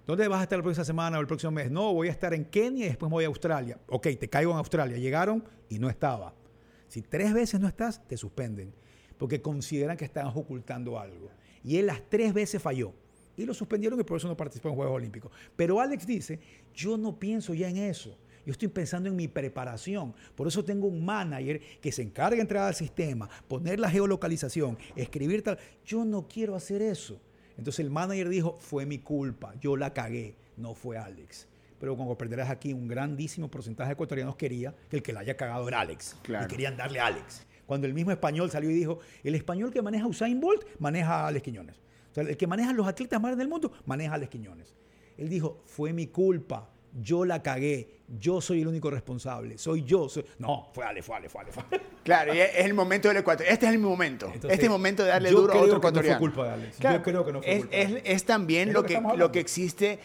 ¿Dónde vas a estar la próxima semana o el próximo mes? No, voy a estar en Kenia y después voy a Australia. Ok, te caigo en Australia. Llegaron y no estaba. Si tres veces no estás, te suspenden. Porque consideran que estás ocultando algo. Y él las tres veces falló. Y lo suspendieron y por eso no participó en Juegos Olímpicos. Pero Alex dice, yo no pienso ya en eso. Yo estoy pensando en mi preparación. Por eso tengo un manager que se encarga de entrar al sistema, poner la geolocalización, escribir tal. Yo no quiero hacer eso. Entonces el manager dijo, fue mi culpa, yo la cagué, no fue Alex. Pero como comprenderás aquí, un grandísimo porcentaje de ecuatorianos quería que el que la haya cagado era Alex. Claro. Y querían darle a Alex. Cuando el mismo español salió y dijo, el español que maneja Usain Bolt, maneja a Alex Quiñones. O sea, el que maneja a los atletas más del mundo, maneja a Alex Quiñones. Él dijo, fue mi culpa, yo la cagué, yo soy el único responsable, soy yo. soy-". No, fue Ale, fue Ale, fue Ale. Fue Ale. Claro, y es el momento del Ecuador. Este es el momento. Entonces, este es el momento de darle duro a creo otro que no fue ecuatoriano. culpa de Alex. Yo creo que no fue es, culpa de es- es también lo lo que lo que existe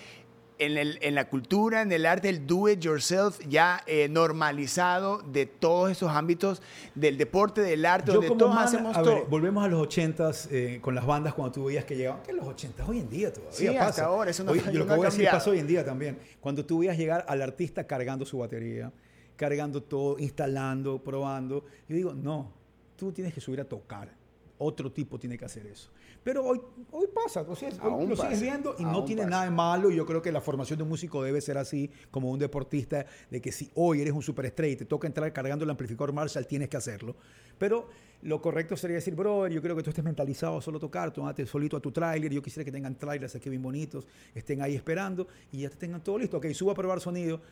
en, el- en la cultura, en el arte, el do it yourself, ya eh, normalizado de todos esos ámbitos del deporte, del arte, Yo donde como todos mana- hacemos a todo. ver, volvemos a los ochentas eh, con las bandas cuando tú veías que llegaban. ¿Qué los ochentas? Hoy en día todavía Sí, pasa. hasta ahora, eso no- Hoy- no yo lo que voy a decir pasa hoy en día también. Cuando tú veías llegar al artista cargando su batería, cargando todo, instalando, probando. Yo digo, no, tú tienes que subir a tocar. Otro tipo tiene que hacer eso. Pero hoy, hoy pasa, o sea, hoy lo pasa, sigues viendo y no tiene pasa. nada de malo. Y yo creo que la formación de un músico debe ser así, como un deportista, de que si hoy eres un superestrella y te toca entrar cargando el amplificador Marshall, tienes que hacerlo. Pero lo correcto sería decir, brother, yo creo que tú estés mentalizado a solo tocar, tómate solito a tu tráiler, yo quisiera que tengan trailers aquí bien bonitos, estén ahí esperando y ya te tengan todo listo. Ok, suba a probar sonido.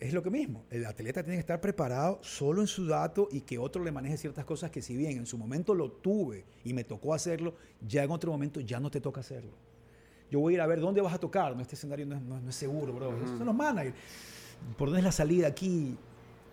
Es lo que mismo. El atleta tiene que estar preparado solo en su dato y que otro le maneje ciertas cosas que si bien en su momento lo tuve y me tocó hacerlo, ya en otro momento ya no te toca hacerlo. Yo voy a ir a ver dónde vas a tocar. No, este escenario no es, no no es seguro, bro. Esos son los managers. ¿Por dónde es la salida aquí?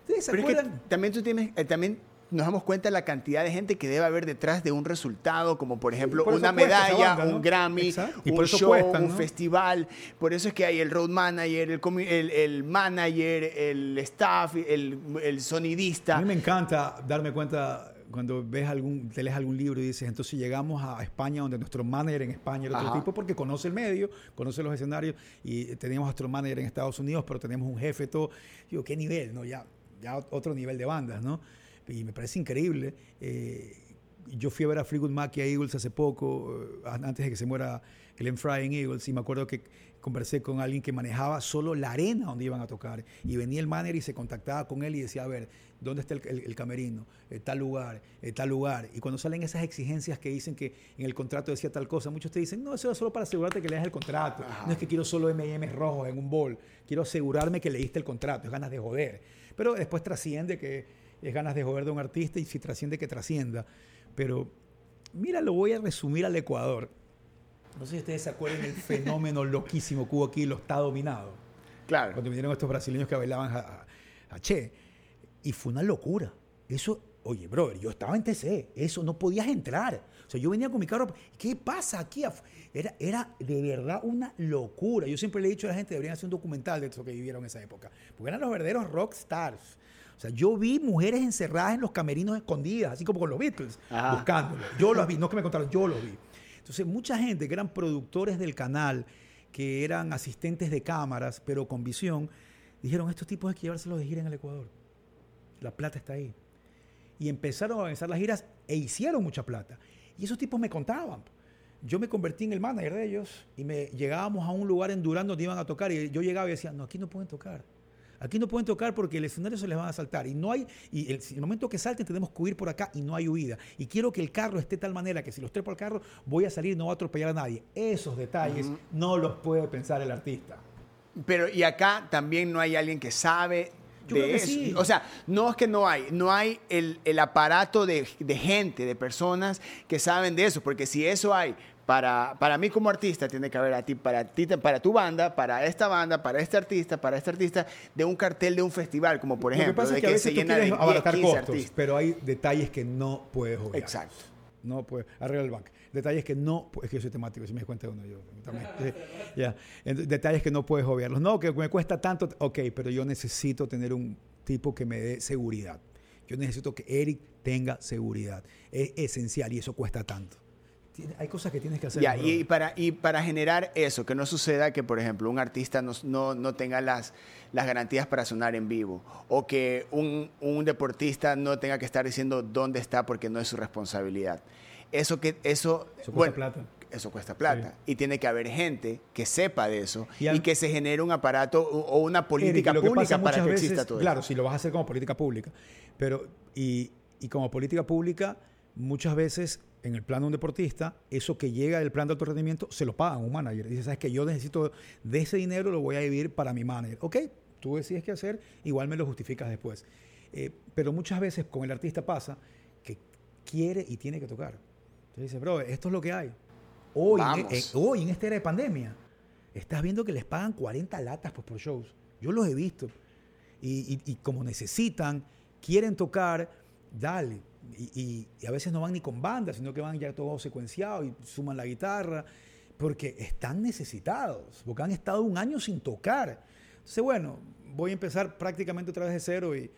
¿Ustedes se Pero es que acuerdan? también tú tienes, eh, también nos damos cuenta de la cantidad de gente que debe haber detrás de un resultado, como por ejemplo por una medalla, banda, ¿no? un Grammy. Y un eso show, cuestan, un festival. Por eso es que hay el road manager, el, el, el manager, el staff, el, el A sonidista. mí me encanta darme cuenta cuando ves algún, te lees algún libro y dices, entonces llegamos a España donde nuestro manager en España era otro Ajá. tipo porque conoce el medio, conoce los escenarios y teníamos a nuestro manager en Estados Unidos, pero tenemos un jefe, todo. Digo, ¿qué nivel? No, ya, ya otro nivel de bandas, ¿no? Y me parece increíble. Eh, yo fui a ver a Fleetwood Mac y a Eagles hace poco, eh, antes de que se muera Glenn Fry en Eagles, y me acuerdo que conversé con alguien que manejaba solo la arena donde iban a tocar. Y venía el manager y se contactaba con él y decía, a ver, ¿dónde está el, el- el camerino? Eh, tal lugar, eh, tal lugar. Y cuando salen esas exigencias que dicen que en el contrato decía tal cosa, muchos te dicen, no, eso es solo para asegurarte que leas el contrato. No es que quiero solo M&M rojos en un bol. Quiero asegurarme que leíste el contrato. Es ganas de joder. Pero después trasciende que es ganas de joder de un artista y si trasciende que trascienda. Pero mira, lo voy a resumir al Ecuador. No sé si ustedes se acuerdan del fenómeno loquísimo que hubo aquí, lo está dominado. Claro. Cuando vinieron estos brasileños que bailaban a, a- a Che. Y fue una locura. Eso, oye, brother, yo estaba en TC. Eso no podías entrar. O sea, yo venía con mi carro. ¿Qué pasa aquí? Era, era de verdad una locura. Yo siempre le he dicho a la gente, deberían hacer un documental de eso que vivieron en esa época. Porque eran los verdaderos rock stars. O sea, yo vi mujeres encerradas en los camerinos escondidas, así como con los Beatles, Ajá. buscándolo. Yo los vi, no que me contaron, yo los vi. Entonces, mucha gente que eran productores del canal, que eran asistentes de cámaras, pero con visión, dijeron, estos tipos hay que llevárselos de gira en el Ecuador. La plata está ahí. Y empezaron a organizar las giras e hicieron mucha plata. Y esos tipos me contaban. Yo me convertí en el manager de ellos y me llegábamos a un lugar en Durán donde iban a tocar y yo llegaba y decía, no, aquí no pueden tocar. Aquí no pueden tocar porque el escenario se les va a saltar. Y no hay, y el, el momento que salten tenemos que huir por acá y no hay huida. Y quiero que el carro esté de tal manera que si los trepo al carro voy a salir y no voy a atropellar a nadie. Esos detalles no los puede pensar el artista. Pero y acá también no hay alguien que sabe de creo que eso. sí. O sea, no es que no hay, no hay el, el aparato de, de gente, de personas que saben de eso, porque si eso hay para, para mí como artista, tiene que haber a ti, para ti, para tu banda, para esta banda, para este artista, para este artista, de un cartel de un festival, como por Lo que ejemplo, pasa de es que a veces tú 10, abaratar 15 costos, artistas. pero hay detalles que no puedes obviar. Exacto. No puedes. Arregla el banco. Detalles que no. Es que yo soy temático, si me cuenta uno, yo Detalles que no puedes obviarlos. No, que me cuesta tanto. Ok, pero yo necesito tener un tipo que me dé seguridad. Yo necesito que Eric tenga seguridad. Es esencial y eso cuesta tanto. Hay cosas que tienes que hacer. Ya, y, para, y para generar eso, que no suceda que, por ejemplo, un artista no, no, no tenga las, las garantías para sonar en vivo, o que un, un deportista no tenga que estar diciendo dónde está porque no es su responsabilidad. Eso que eso, Eso cuesta bueno, plata. Eso cuesta plata. Y tiene que haber gente que sepa de eso Y que se genere un aparato o o una política Eric, lo que pública para que exista todo Claro, eso. si lo vas a hacer como política pública. Pero, y, y como política pública, muchas veces en el plan de un deportista, eso que llega del plan de alto rendimiento se lo pagan un manager. Dice, sabes que yo necesito de ese dinero, lo voy a dividir para mi manager. Ok, tú decides qué hacer, igual me lo justificas después. Eh, pero muchas veces con el artista pasa que quiere y tiene que tocar. Entonces dice, bro, esto es lo que hay. Hoy, en, en- hoy, en esta era de pandemia, estás viendo que les pagan 40 latas pues, por shows. Yo los he visto. Y, y- y como necesitan, quieren tocar, dale. Y, a veces no van ni con banda, sino que van ya todo secuenciado y suman la guitarra, porque están necesitados, porque han estado un año sin tocar. Entonces, bueno, voy a empezar prácticamente otra vez de cero y,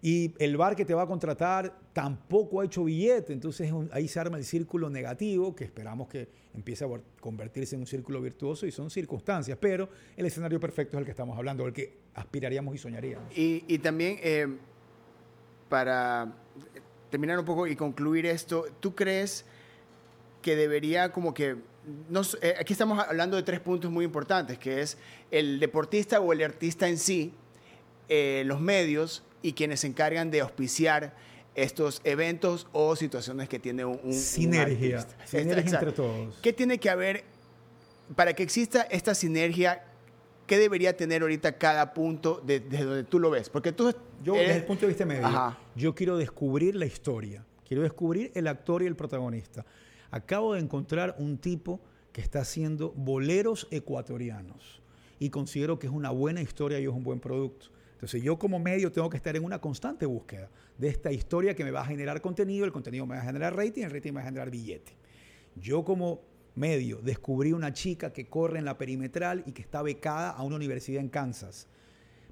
y el bar que te va a contratar tampoco ha hecho billete, entonces ahí se arma el círculo negativo que esperamos que empiece a convertirse en un círculo virtuoso y son circunstancias, pero el escenario perfecto es el que estamos hablando, el que aspiraríamos y soñaríamos. Y, y también, eh, para terminar un poco y concluir esto, ¿tú crees que debería como que... no s- eh, aquí estamos hablando de tres puntos muy importantes, que es el deportista o el artista en sí, eh, los medios y quienes se encargan de auspiciar estos eventos o situaciones que tiene un, un- un Sinergia, artista. sinergia Exacto. entre todos. ¿Qué tiene que haber para que exista esta sinergia? ¿Qué debería tener ahorita cada punto de- desde donde tú lo ves? Porque tú Yo, eres- desde el punto de vista medio, Ajá. yo quiero descubrir la historia, quiero descubrir el actor y el protagonista. Acabo de encontrar un tipo que está haciendo boleros ecuatorianos y considero que es una buena historia y es un buen producto. Entonces yo como medio tengo que estar en una constante búsqueda de esta historia que me va a generar contenido, el contenido me va a generar rating, el rating me va a generar billete. Yo como medio descubrí una chica que corre en la perimetral y que está becada a una universidad en Kansas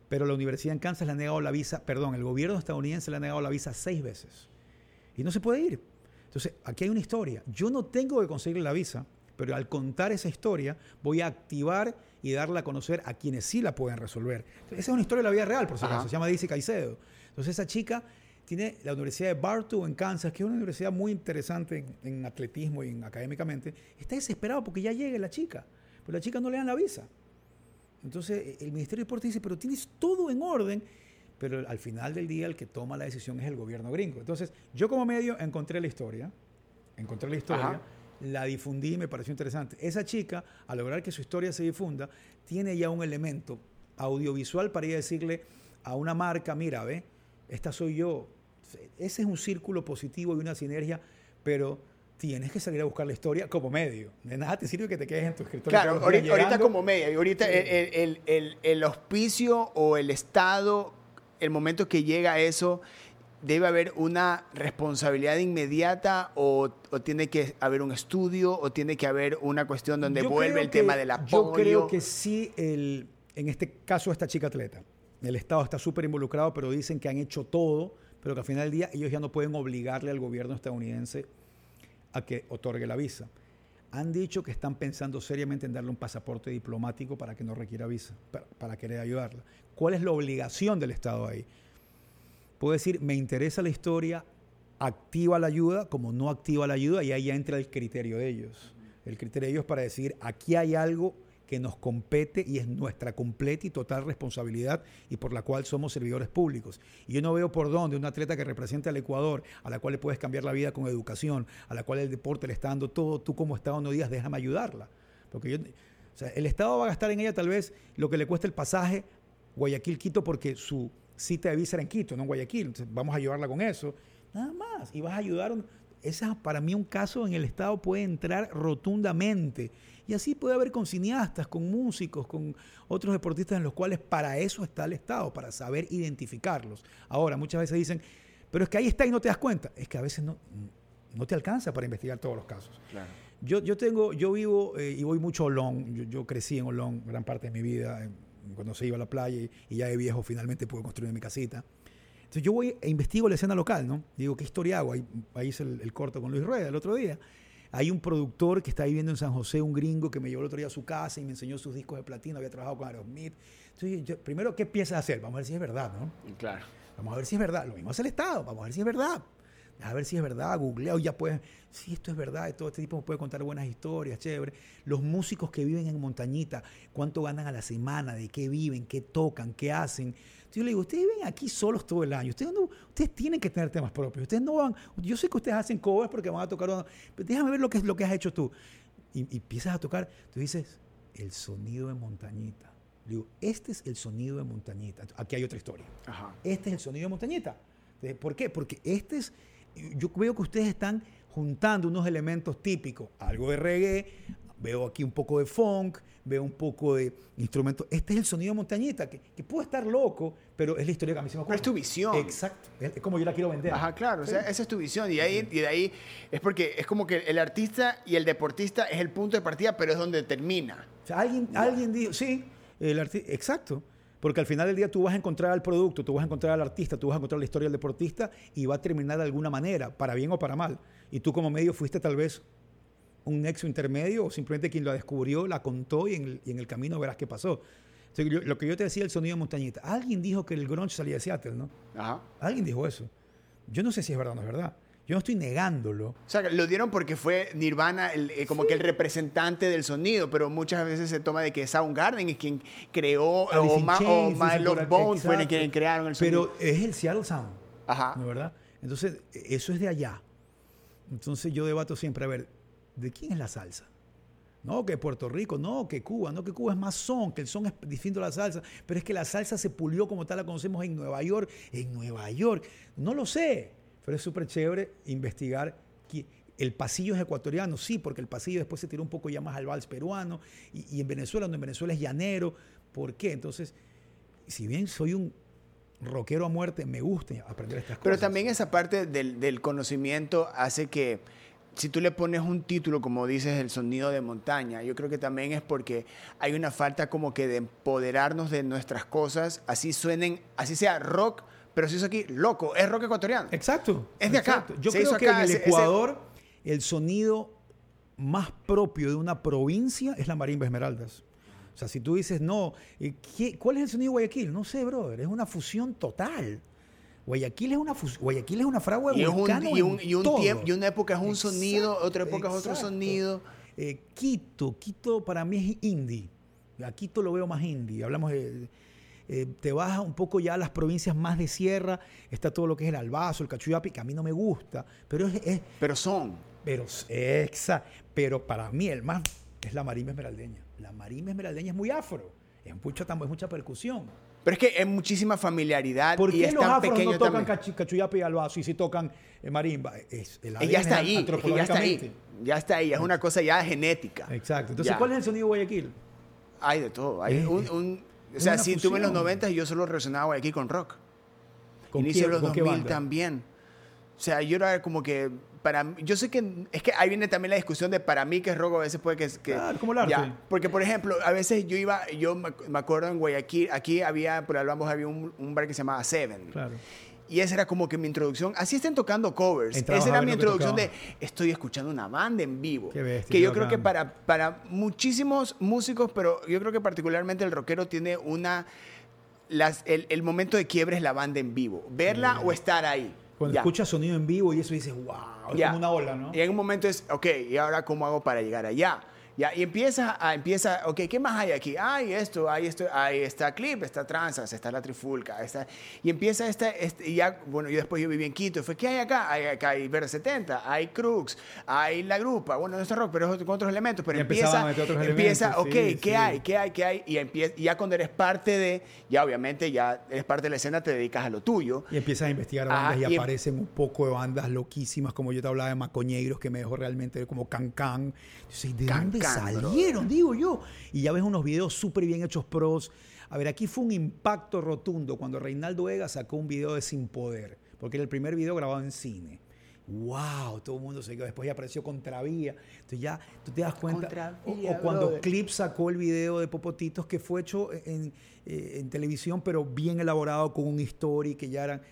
pero la universidad en Kansas le ha negado la visa, perdón, el gobierno estadounidense le ha negado la visa seis veces. Y no se puede ir. Entonces, aquí hay una historia. Yo no tengo que conseguir la visa, pero al contar esa historia voy a activar y darla a conocer a quienes sí la pueden resolver. Entonces, esa es una historia de la vida real, por si acaso. Se llama Daisy Caicedo. Entonces, esa chica tiene la Universidad de Bartow en Kansas, que es una universidad muy interesante en, en atletismo y en, académicamente. Está desesperado porque ya llegue la chica, pero la chica no le dan la visa. Entonces eh, el Ministerio de Deporte dice, pero tienes todo en orden, pero al final del día el que toma la decisión es el gobierno gringo. Entonces yo como medio encontré la historia, encontré la historia, Ajá. la difundí y me pareció interesante. Esa chica, al lograr que su historia se difunda, tiene ya un elemento audiovisual para ir a decirle a una marca, mira, ve, esta soy yo. Ese es un círculo positivo y una sinergia, pero tienes que salir a buscar la historia como medio. De nada te sirve que te quedes en tu escritorio. Claro, ahorita, ahorita como media, y ahorita Sí. el, el- el- el auspicio o el Estado, el momento que llega a eso, debe haber una responsabilidad inmediata o, o tiene que haber un estudio o tiene que haber una cuestión donde Yo vuelve el que- tema del apoyo. Yo creo que sí, el, en este caso esta chica atleta, el Estado está súper involucrado, pero dicen que han hecho todo, pero que al final del día ellos ya no pueden obligarle al gobierno estadounidense a que otorgue la visa. Han dicho que están pensando seriamente en darle un pasaporte diplomático para que no requiera visa, para, querer ayudarla. ¿Cuál es la obligación del Estado ahí? Puedo decir, me interesa la historia, activa la ayuda, como no activa la ayuda, y ahí ya entra el criterio de ellos. El criterio de ellos para decir, aquí hay algo que nos compete y es nuestra completa y total responsabilidad y por la cual somos servidores públicos. Y yo no veo por dónde un atleta que representa al Ecuador, a la cual le puedes cambiar la vida con educación, a la cual el deporte le está dando todo, tú como Estado no digas, déjame ayudarla. Porque yo, el Estado va a gastar en ella tal vez lo que le cuesta el pasaje Guayaquil-Quito porque su cita de visa era en Quito, no en Guayaquil. Vamos a ayudarla con eso. Nada más. Y vas a ayudar. Esa, para mí, un caso en el Estado puede entrar rotundamente. Y así puede haber con cineastas, con músicos, con otros deportistas en los cuales para eso está el Estado, para saber identificarlos. Ahora, muchas veces dicen, pero es que ahí está y no te das cuenta. Es que a veces no, no te alcanza para investigar todos los casos. Yo, yo tengo, yo vivo eh, y voy mucho a Olón. Yo, yo, crecí en Olón gran parte de mi vida, cuando se iba a la playa y, y ya de viejo finalmente pude construir mi casita. Entonces yo voy e investigo la escena local, ¿no? Digo, ¿qué historia hago? Ahí, ahí hice el, el, corto con Luis Rueda el otro día. Hay un productor que está viviendo en San José, un gringo que me llevó el otro día a su casa y me enseñó sus discos de platino, había trabajado con Aerosmith. Entonces, yo, primero, ¿qué piensas hacer? Vamos a ver si es verdad, ¿no? Claro. Vamos a ver si es verdad. Lo mismo hace el Estado, vamos a ver si es verdad. A ver si es verdad, googleo, ya puedes, si esto es verdad, todo este tipo me puede contar buenas historias, chévere. Los músicos que viven en Montañita, cuánto ganan a la semana, de qué viven, qué tocan, qué hacen. Entonces yo le digo, ustedes viven aquí solos todo el año, ustedes, no, ustedes tienen que tener temas propios, ustedes no van, yo sé que ustedes hacen covers porque van a tocar, pero déjame ver lo que, es, lo que has hecho tú. Y, y empiezas a tocar, tú dices, el sonido de Montañita. Le digo, este es el sonido de Montañita. Aquí hay otra historia. Ajá. Este es el sonido de Montañita. ¿Por qué? Porque este es yo veo que ustedes están juntando unos elementos típicos, algo de reggae, veo aquí un poco de funk, veo un poco de instrumentos. Este es el sonido montañita, que, que puede estar loco, pero es la historia que a mí se me ocurre. Pero es tu visión. Exacto, es como yo la quiero vender. Ajá, claro, sí. o sea, esa es tu visión. Y, ahí, y de ahí es porque es como que el artista y el deportista es el punto de partida, pero es donde termina. O sea, alguien, alguien dijo, sí, el artista, exacto. Porque al final del día tú vas a encontrar al producto, tú vas a encontrar al artista, tú vas a encontrar la historia del deportista y va a terminar de alguna manera, para bien o para mal. Y tú como medio fuiste tal vez un nexo intermedio o simplemente quien lo descubrió, la contó y en el, y en el camino verás qué pasó. Entonces, yo, lo que yo te decía, el sonido de montañita. Alguien dijo que el grunge salía de Seattle, ¿no? Ajá. Alguien dijo eso. Yo no sé si es verdad o no es verdad. Yo no estoy negándolo. O sea, lo dieron porque fue Nirvana el, eh, como sí. que el representante del sonido, pero muchas veces se toma de que Soundgarden es quien creó, Alice o, Ma, Chains, o por aquí, Bones fueron quienes crearon el sonido. Pero es el Seattle Sound, Ajá. ¿no es verdad? Entonces, eso es de allá. Entonces yo debato siempre, a ver, ¿de quién es la salsa? No, que Puerto Rico, no, que Cuba, no, que Cuba es más son, que el son es distinto a la salsa, pero es que la salsa se pulió como tal, la conocemos en Nueva York, en Nueva York, no lo sé, pero es súper chévere investigar que el pasillo es ecuatoriano, sí, porque el pasillo después se tiró un poco ya más al vals peruano, y, y en Venezuela, no, en Venezuela es llanero, ¿por qué? Entonces, si bien soy un rockero a muerte, me gusta aprender estas cosas. Pero también esa parte del, del conocimiento hace que si tú le pones un título, como dices, el sonido de montaña, yo creo que también es porque hay una falta como que de empoderarnos de nuestras cosas, así suenen, así sea rock, pero si eso aquí, loco, es rock ecuatoriano. Exacto. Es de acá. Yo Se creo que en el ese- Ecuador el sonido más propio de una provincia es la marimba Esmeraldas. O sea, si tú dices, no, eh, ¿qué- ¿cuál es el sonido de Guayaquil? No sé, brother, es una fusión total. Guayaquil es una, Guayaquil es una fragua de Y, un, y, un, en y, un todo. tiempo, y una época es un Exacto, sonido, otra época es otro sonido. Eh, Quito, Quito para mí es indie. A Quito lo veo más indie. Hablamos de. eh, te vas un poco ya a las provincias más de sierra, está todo lo que es el Albazo, el Cachuyapi, que a mí no me gusta, pero es, es- Pero son. pero exa, pero para mí el más es la marimba esmeraldeña. La marimba esmeraldeña es muy afro, es mucha, tam- es mucha percusión. Pero es que es muchísima familiaridad ¿Por y qué es los tan afros pequeño no tocan también. Cachuyapi y Albazo y si tocan eh, marimba? Es, el Y ya ADN está ahí, es que ya está ahí. Ya está ahí, es una cosa ya genética. Exacto. Entonces, Ya. ¿cuál es el sonido de Guayaquil? Hay de todo. Hay Es- un, un- o sea, si tú en los fusión. 90 yo solo relacionaba aquí con rock. ¿Con Inicio de los con qué 2000 banda? también. O sea, yo era como que para yo sé que es que ahí viene también la discusión de para mí que es rock a veces puede que, que Claro, como el arte. ya. porque por ejemplo a veces yo iba yo me, me acuerdo en Guayaquil aquí había por Albamos había un, un bar que se llamaba Seven Claro. y esa era como que mi introducción. Así estén tocando covers. Entrabas esa era mi que introducción de estoy escuchando una banda en vivo. Qué bestia, que yo creo que bacán. para, para muchísimos músicos, pero yo creo que particularmente el rockero tiene una... Las, el, el momento de quiebre es la banda en vivo. Verla o estar ahí. Cuando Ya. escuchas sonido en vivo y eso dices, wow, es como una ola, ¿no? Y en un momento es, ok, ¿y ahora cómo hago para llegar allá? Ya, y empieza a, empieza, ok, ¿qué más hay aquí? Hay esto, hay esto, hay esta clip, está Transas, está la Trifulca, está, y empieza esta, este, y ya, bueno, yo después yo viví en Quito, fue, ¿qué hay acá? Hay acá hay Verde 70, hay Crux, hay La Grupa, bueno, no está rock, pero es con otros elementos, pero Y empezaban a empieza, otros empieza, elementos, ok, sí, ¿qué sí. hay? ¿Qué hay? ¿Qué hay? Y, empieza, y ya cuando eres parte de, ya obviamente, ya eres parte de la escena, te dedicas a lo tuyo. Y empiezas a investigar Ajá, bandas y, y em- aparecen un poco de bandas loquísimas, como yo te hablaba de Macoñeiros, que me dejó realmente como Can Can. Yo sé, ¿de Can dónde Can, salieron? Digo yo. Y ya ves unos videos súper bien hechos pros. A ver, aquí fue un impacto rotundo cuando Reinaldo Vega sacó un video de Sin Poder, porque era el primer video grabado en cine. ¡Wow! Todo el mundo se quedó. Después ya apareció Contravía. Entonces ya tú te das cuenta. O, Contravía, o cuando brother. Clip sacó el video de Popotitos que fue hecho en, eh, en televisión, pero bien elaborado con un story que ya eran.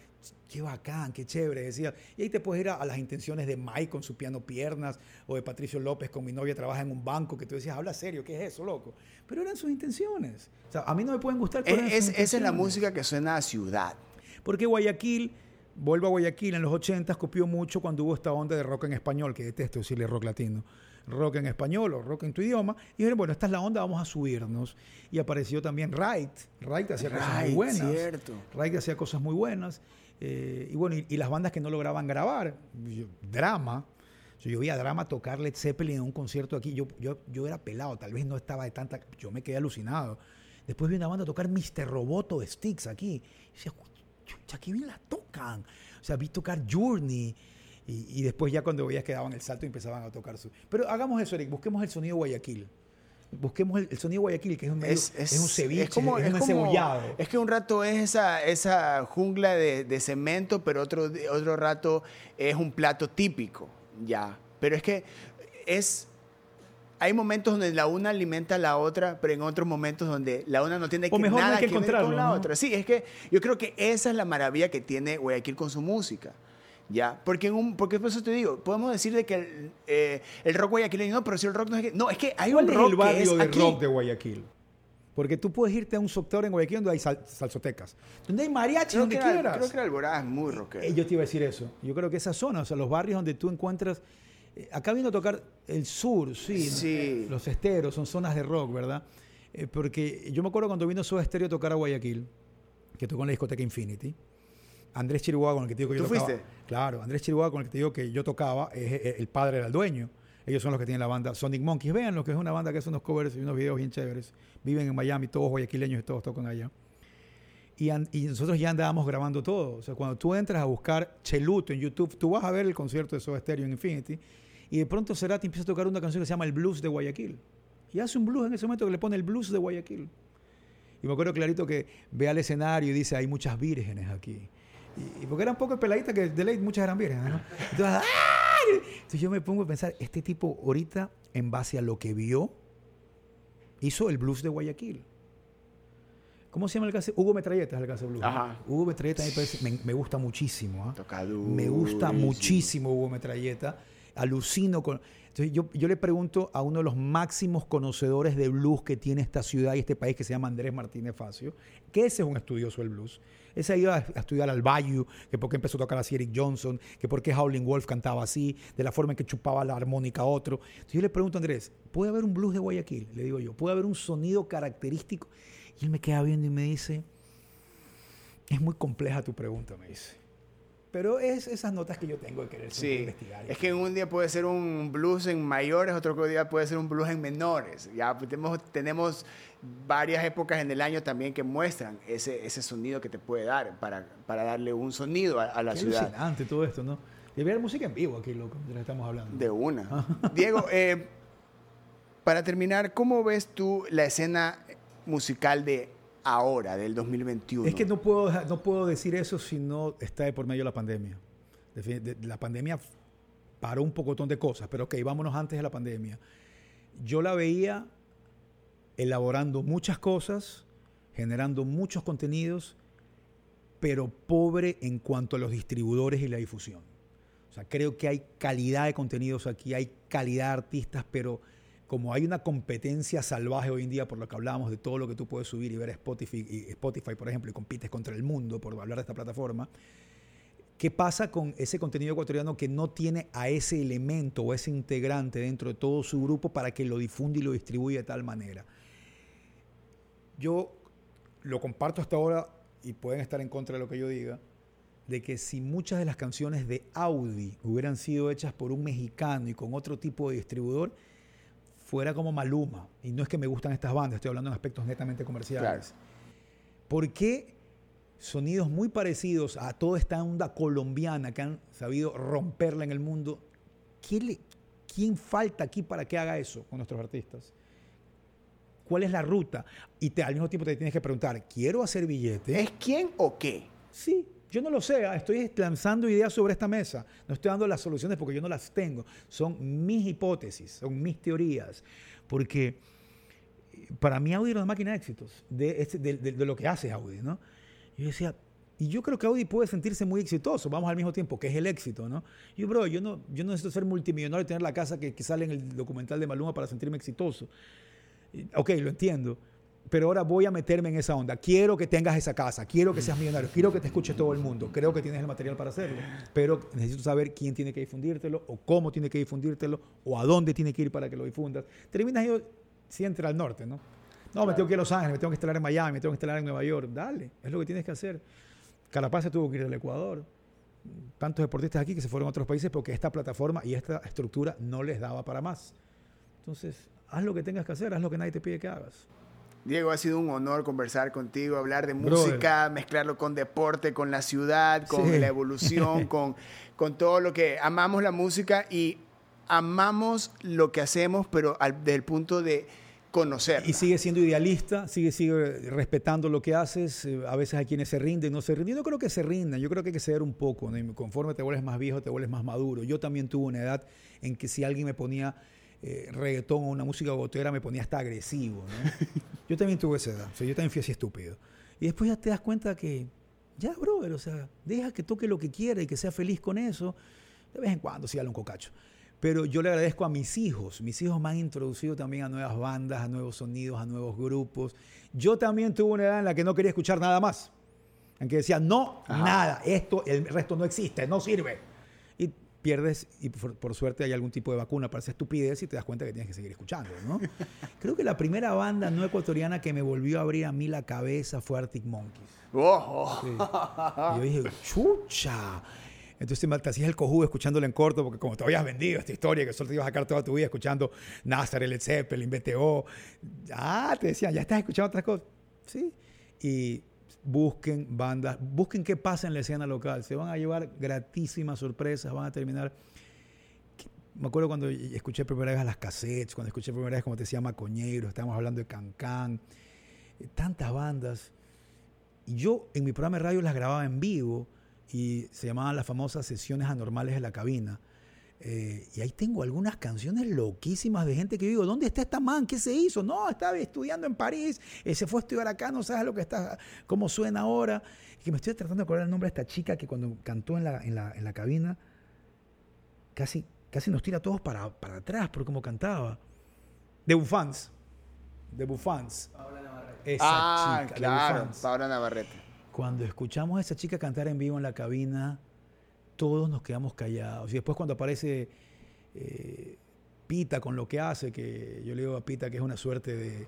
Qué bacán, qué chévere, decía. Y ahí te puedes ir a, a las intenciones de Mike con su piano piernas, o de Patricio López con mi novia trabaja en un banco, que tú decías, habla serio, ¿qué es eso, loco? Pero eran sus intenciones. O sea, a mí no me pueden gustar, Es, es- esa es la música que suena a ciudad. Porque Guayaquil, vuelvo a Guayaquil, en los 80 copió mucho cuando hubo esta onda de rock en español, que detesto decirle rock latino, rock en español o rock en tu idioma. Y dijeron, bueno, esta es la onda, vamos a subirnos. Y apareció también Wright. Wright hacía cosas muy buenas. cierto. Wright hacía cosas muy buenas. Eh, y bueno, y, y las bandas que no lograban grabar, drama. Yo, yo vi a Drama tocar Led Zeppelin en un concierto aquí. Yo, yo, yo era pelado, tal vez no estaba de tanta. Yo me quedé alucinado. Después vi una banda tocar Mr. Roboto de Sticks aquí. Y decía, chucha, qué bien la tocan. O sea, vi tocar Journey. Y, y después ya cuando veías que daban el salto empezaban a tocar su... Pero hagamos eso, Eric. Busquemos el sonido Guayaquil. Busquemos el, el sonido Guayaquil, que es un, medio- Es, es- es un ceviche, es como, es, un como- es que un rato es esa, esa jungla de, de cemento, pero otro, otro rato es un plato típico, ya. Pero es que es... Hay momentos donde la una alimenta a la otra, pero en otros momentos donde la una no tiene O que, mejor no hay nada que que ver con la ¿no? otra. Sí, es que yo creo que esa es la maravilla que tiene Guayaquil con su música. ¿Ya? Porque, en un, porque por eso te digo, podemos decir de que el, eh, el rock guayaquileño, no, pero si el rock no es que... No, es que hay ¿Cuál un es rock el barrio que es de aquí. rock de Guayaquil? Porque tú puedes irte a un sector en Guayaquil donde hay sal- salsotecas, donde hay mariachi, Creo donde que, quieras. creo que el Alborada es muy rockero. Eh, Yo te iba a decir eso. Yo creo que esa zona, o sea, los barrios donde tú encuentras. eh, acá vino a tocar el sur, sí. Sí. Los esteros, son zonas de rock, ¿verdad? Eh, porque yo me acuerdo cuando vino Soda Stereo a tocar a Guayaquil, que tocó en la discoteca Infinity. Andrés Chiriboga, con el que te digo que yo ¿Tú tocaba. fuiste? Claro, Andrés Chiriboga, con el que te digo que yo tocaba, es, es- el padre era el dueño. Ellos son los que tienen la banda Sonic Monkeys. Vean lo que es una banda que hace unos covers y unos videos bien chéveres. Viven en Miami, todos guayaquileños y todos tocan allá. Y nosotros ya andábamos grabando todo. O sea, cuando tú entras a buscar Cheluto en YouTube, tú vas a ver el concierto de Soda Stereo en Infinity. Y de pronto Cerati empieza a tocar una canción que se llama El Blues de Guayaquil. Y hace un blues en ese momento que le pone el Blues de Guayaquil. Y me acuerdo clarito que ve al escenario y dice, hay muchas vírgenes aquí. Y, y porque eran pocas peladitas que de ley muchas eran vírgenes, ¿no? Entonces, ¡ah! Entonces yo me pongo a pensar, este tipo ahorita, en base a lo que vio, hizo el blues de Guayaquil. ¿Cómo se llama el caso? Hugo Metralleta es el caso blues. Hugo Metralleta me, me- gusta muchísimo. ¿ah? Toca Me gusta muchísimo Hugo Metralleta. Alucino con. Entonces yo, yo le pregunto a uno de los máximos conocedores de blues que tiene esta ciudad y este país que se llama Andrés Martínez Facio, que ese es un estudioso del blues. Ese ha ido a, estudiar al Bayou, que por qué empezó a tocar así Eric Johnson, que por qué Howlin' Wolf cantaba así, de la forma en que chupaba la armónica a otro. Entonces yo le pregunto a Andrés, ¿puede haber un blues de Guayaquil? Le digo yo, ¿puede haber un sonido característico? Y él me queda viendo y me dice, es muy compleja tu pregunta, me dice. Pero es esas notas que yo tengo de querer Sí, investigar. es que un día puede ser un blues en mayores, otro día puede ser un blues en menores. Ya pues, tenemos, tenemos varias épocas en el año también que muestran ese, ese sonido que te puede dar para, para darle un sonido a, a la Qué ciudad. alucinante todo esto, ¿no? Debe haber música en vivo aquí, loco, de lo que estamos hablando. De una. Diego, eh, para terminar, ¿cómo ves tú la escena musical de ahora, del 2021? Es que no puedo, no puedo decir eso si no está de por medio la pandemia. De- La pandemia paró un pocotón de cosas, pero ok, vámonos antes de la pandemia. Yo la veía elaborando muchas cosas, generando muchos contenidos, pero pobre en cuanto a los distribuidores y la difusión. O sea, creo que hay calidad de contenidos aquí, hay calidad de artistas, pero como hay una competencia salvaje hoy en día por lo que hablábamos de todo lo que tú puedes subir y ver Spotify, Spotify por ejemplo, y compites contra el mundo por hablar de esta plataforma, ¿Qué pasa con ese contenido ecuatoriano que no tiene a ese elemento o ese integrante dentro de todo su grupo para que lo difunda y lo distribuya de tal manera? Yo lo comparto hasta ahora y pueden estar en contra de lo que yo diga, de que si muchas de las canciones de Audi hubieran sido hechas por un mexicano y con otro tipo de distribuidor, fuera como Maluma. Y no es que me gustan estas bandas, estoy hablando en aspectos netamente comerciales. ¿Por qué sonidos muy parecidos a toda esta onda colombiana que han sabido romperla en el mundo? ¿Quién, ¿Quién falta aquí para que haga eso con nuestros artistas? ¿Cuál es la ruta? Y te, al mismo tiempo te tienes que preguntar, ¿quiero hacer billetes? ¿Es quién o qué? Sí, yo no lo sé, ah, estoy lanzando ideas sobre esta mesa. No estoy dando las soluciones porque yo no las tengo. Son mis hipótesis, son mis teorías. Porque eh, para mí Audi era una máquina de éxitos, de, de, lo que hace Audi, ¿no? Yo decía, y yo creo que Audi puede sentirse muy exitoso, vamos al mismo tiempo, que es el éxito, ¿no? Y bro, yo no, yo no necesito ser multimillonario y tener la casa que, que sale en el documental de Maluma para sentirme exitoso. Ok, lo entiendo. Pero ahora voy a meterme en esa onda. Quiero que tengas esa casa, quiero que seas millonario, quiero que te escuche todo el mundo. Creo que tienes el material para hacerlo. Pero necesito saber quién tiene que difundírtelo, o cómo tiene que difundírtelo, o a dónde tiene que ir para que lo difundas. Terminas yo siempre al norte, ¿no? No, me tengo que ir a Los Ángeles, me tengo que instalar en Miami, me tengo que instalar en Nueva York. Dale, es lo que tienes que hacer. Carapaz se tuvo que ir del Ecuador. Tantos deportistas aquí que se fueron a otros países porque esta plataforma y esta estructura no les daba para más. Entonces, haz lo que tengas que hacer, haz lo que nadie te pide que hagas. Diego, ha sido un honor conversar contigo, hablar de música, mezclarlo con deporte, con la ciudad, con la evolución, con, con todo lo que amamos la música y amamos lo que hacemos, pero desde el punto de conocer. Y sigue siendo idealista, sigue, sigue respetando lo que haces. Eh, a veces hay quienes se rinden, no se rinden. Yo no creo que se rindan, yo creo que hay que ceder un poco. Conforme te vuelves más viejo, te vuelves más maduro. Yo también tuve una edad en que si alguien me ponía eh, reggaetón o una música gotera me ponía hasta agresivo. yo también tuve esa edad, o sea, yo también fui así estúpido. Y después ya te das cuenta que, ya, brother, o sea, deja que toque lo que quiera y que sea feliz con eso. De vez en cuando sí, dale un cocacho. Pero yo le agradezco a mis hijos. Mis hijos me han introducido también a nuevas bandas, a nuevos sonidos, a nuevos grupos. Yo también tuve una edad en la que no quería escuchar nada más. En que decía, no, nada, esto, el resto no existe, no sirve. Pierdes y por, suerte hay algún tipo de vacuna para esa estupidez y te das cuenta que tienes que seguir escuchando, ¿no? Creo que la primera banda no ecuatoriana que me volvió a abrir a mí la cabeza fue Arctic Monkeys. Oh. Y yo dije, chucha. Entonces te hacías el cojudo escuchándolo en corto, porque como te habías vendido esta historia, que solo te ibas a sacar toda tu vida escuchando Nazar, Led Zeppelin, BTO, ah, te decían, ya estás escuchando otras cosas. Sí. Y busquen bandas, busquen qué pasa en la escena local. Se van a llevar gratísimas sorpresas, van a terminar. Me acuerdo cuando escuché primera vez a las cassettes, cuando escuché primera vez, como te decía, Macoñeiro, estábamos hablando de Cancán, eh, tantas bandas. Yo en mi programa de radio las grababa en vivo y se llamaban las famosas sesiones anormales de la cabina. Eh, y ahí tengo algunas canciones loquísimas de gente que digo, ¿dónde está esta man? ¿Qué se hizo? No, estaba estudiando en París, eh, se fue a estudiar acá, no sabes lo que está, cómo suena ahora. Y que me estoy tratando de acordar el nombre de esta chica que cuando cantó en la, en la, en la cabina, casi, casi nos tira a todos para, para atrás por cómo cantaba. De Bufans. De Bufans. Paola Navarrete. Esa ah, chica, claro, Paola Navarrete. Cuando escuchamos a esa chica cantar en vivo en la cabina, todos nos quedamos callados. Y después cuando aparece eh, Pita con lo que hace, que yo le digo a Pita que es una suerte de,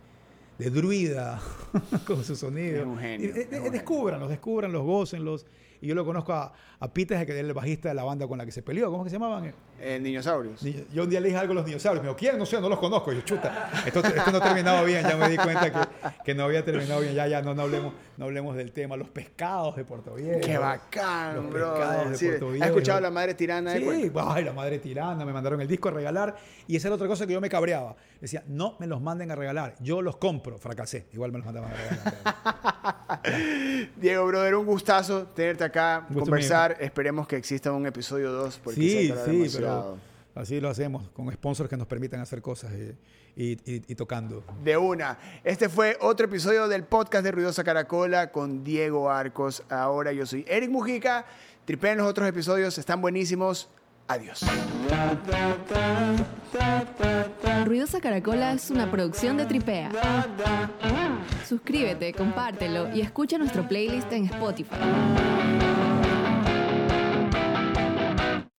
de druida con su sonido. Es un genio. Eh, eh, descúbranlos, descúbranlos, gócenlos. Y yo lo conozco a, a Pita, que es el bajista de la banda con la que se peleó. ¿Cómo que se llamaban? Eh, dinosaurios. Yo un día le dije algo a los dinosaurios. Me dijo, ¿quién? No sé, no los conozco. yo, chuta, esto, esto no ha terminado bien. Ya me di cuenta que, que, no había terminado bien. Ya, ya, no, no, hablemos, no hablemos del tema. Los pescados de Puerto Viejo. Qué bacán, los bro. Pescados de Puerto Viejo. ¿Has escuchado La Madre Tirana? Sí, ay, La Madre Tirana. Me mandaron el disco a regalar. Y esa era otra cosa que yo me cabreaba. Decía, no me los manden a regalar. Yo los compro. Fracasé. Igual me los mandaban a regalar. Diego, brother, un gustazo tenerte acá, conversar. Esperemos que exista un episodio 2 porque sí, sí, pero así lo hacemos, con sponsors que nos permitan hacer cosas y, tocando. De una. Este fue otro episodio del podcast de Ruidosa Caracola con Diego Arcos. Ahora yo soy Eric Mujica. Tripeen los otros episodios, están buenísimos. Adiós. Ruidosa Caracola es una producción de Tripea. Suscríbete, compártelo y escucha nuestro playlist en Spotify.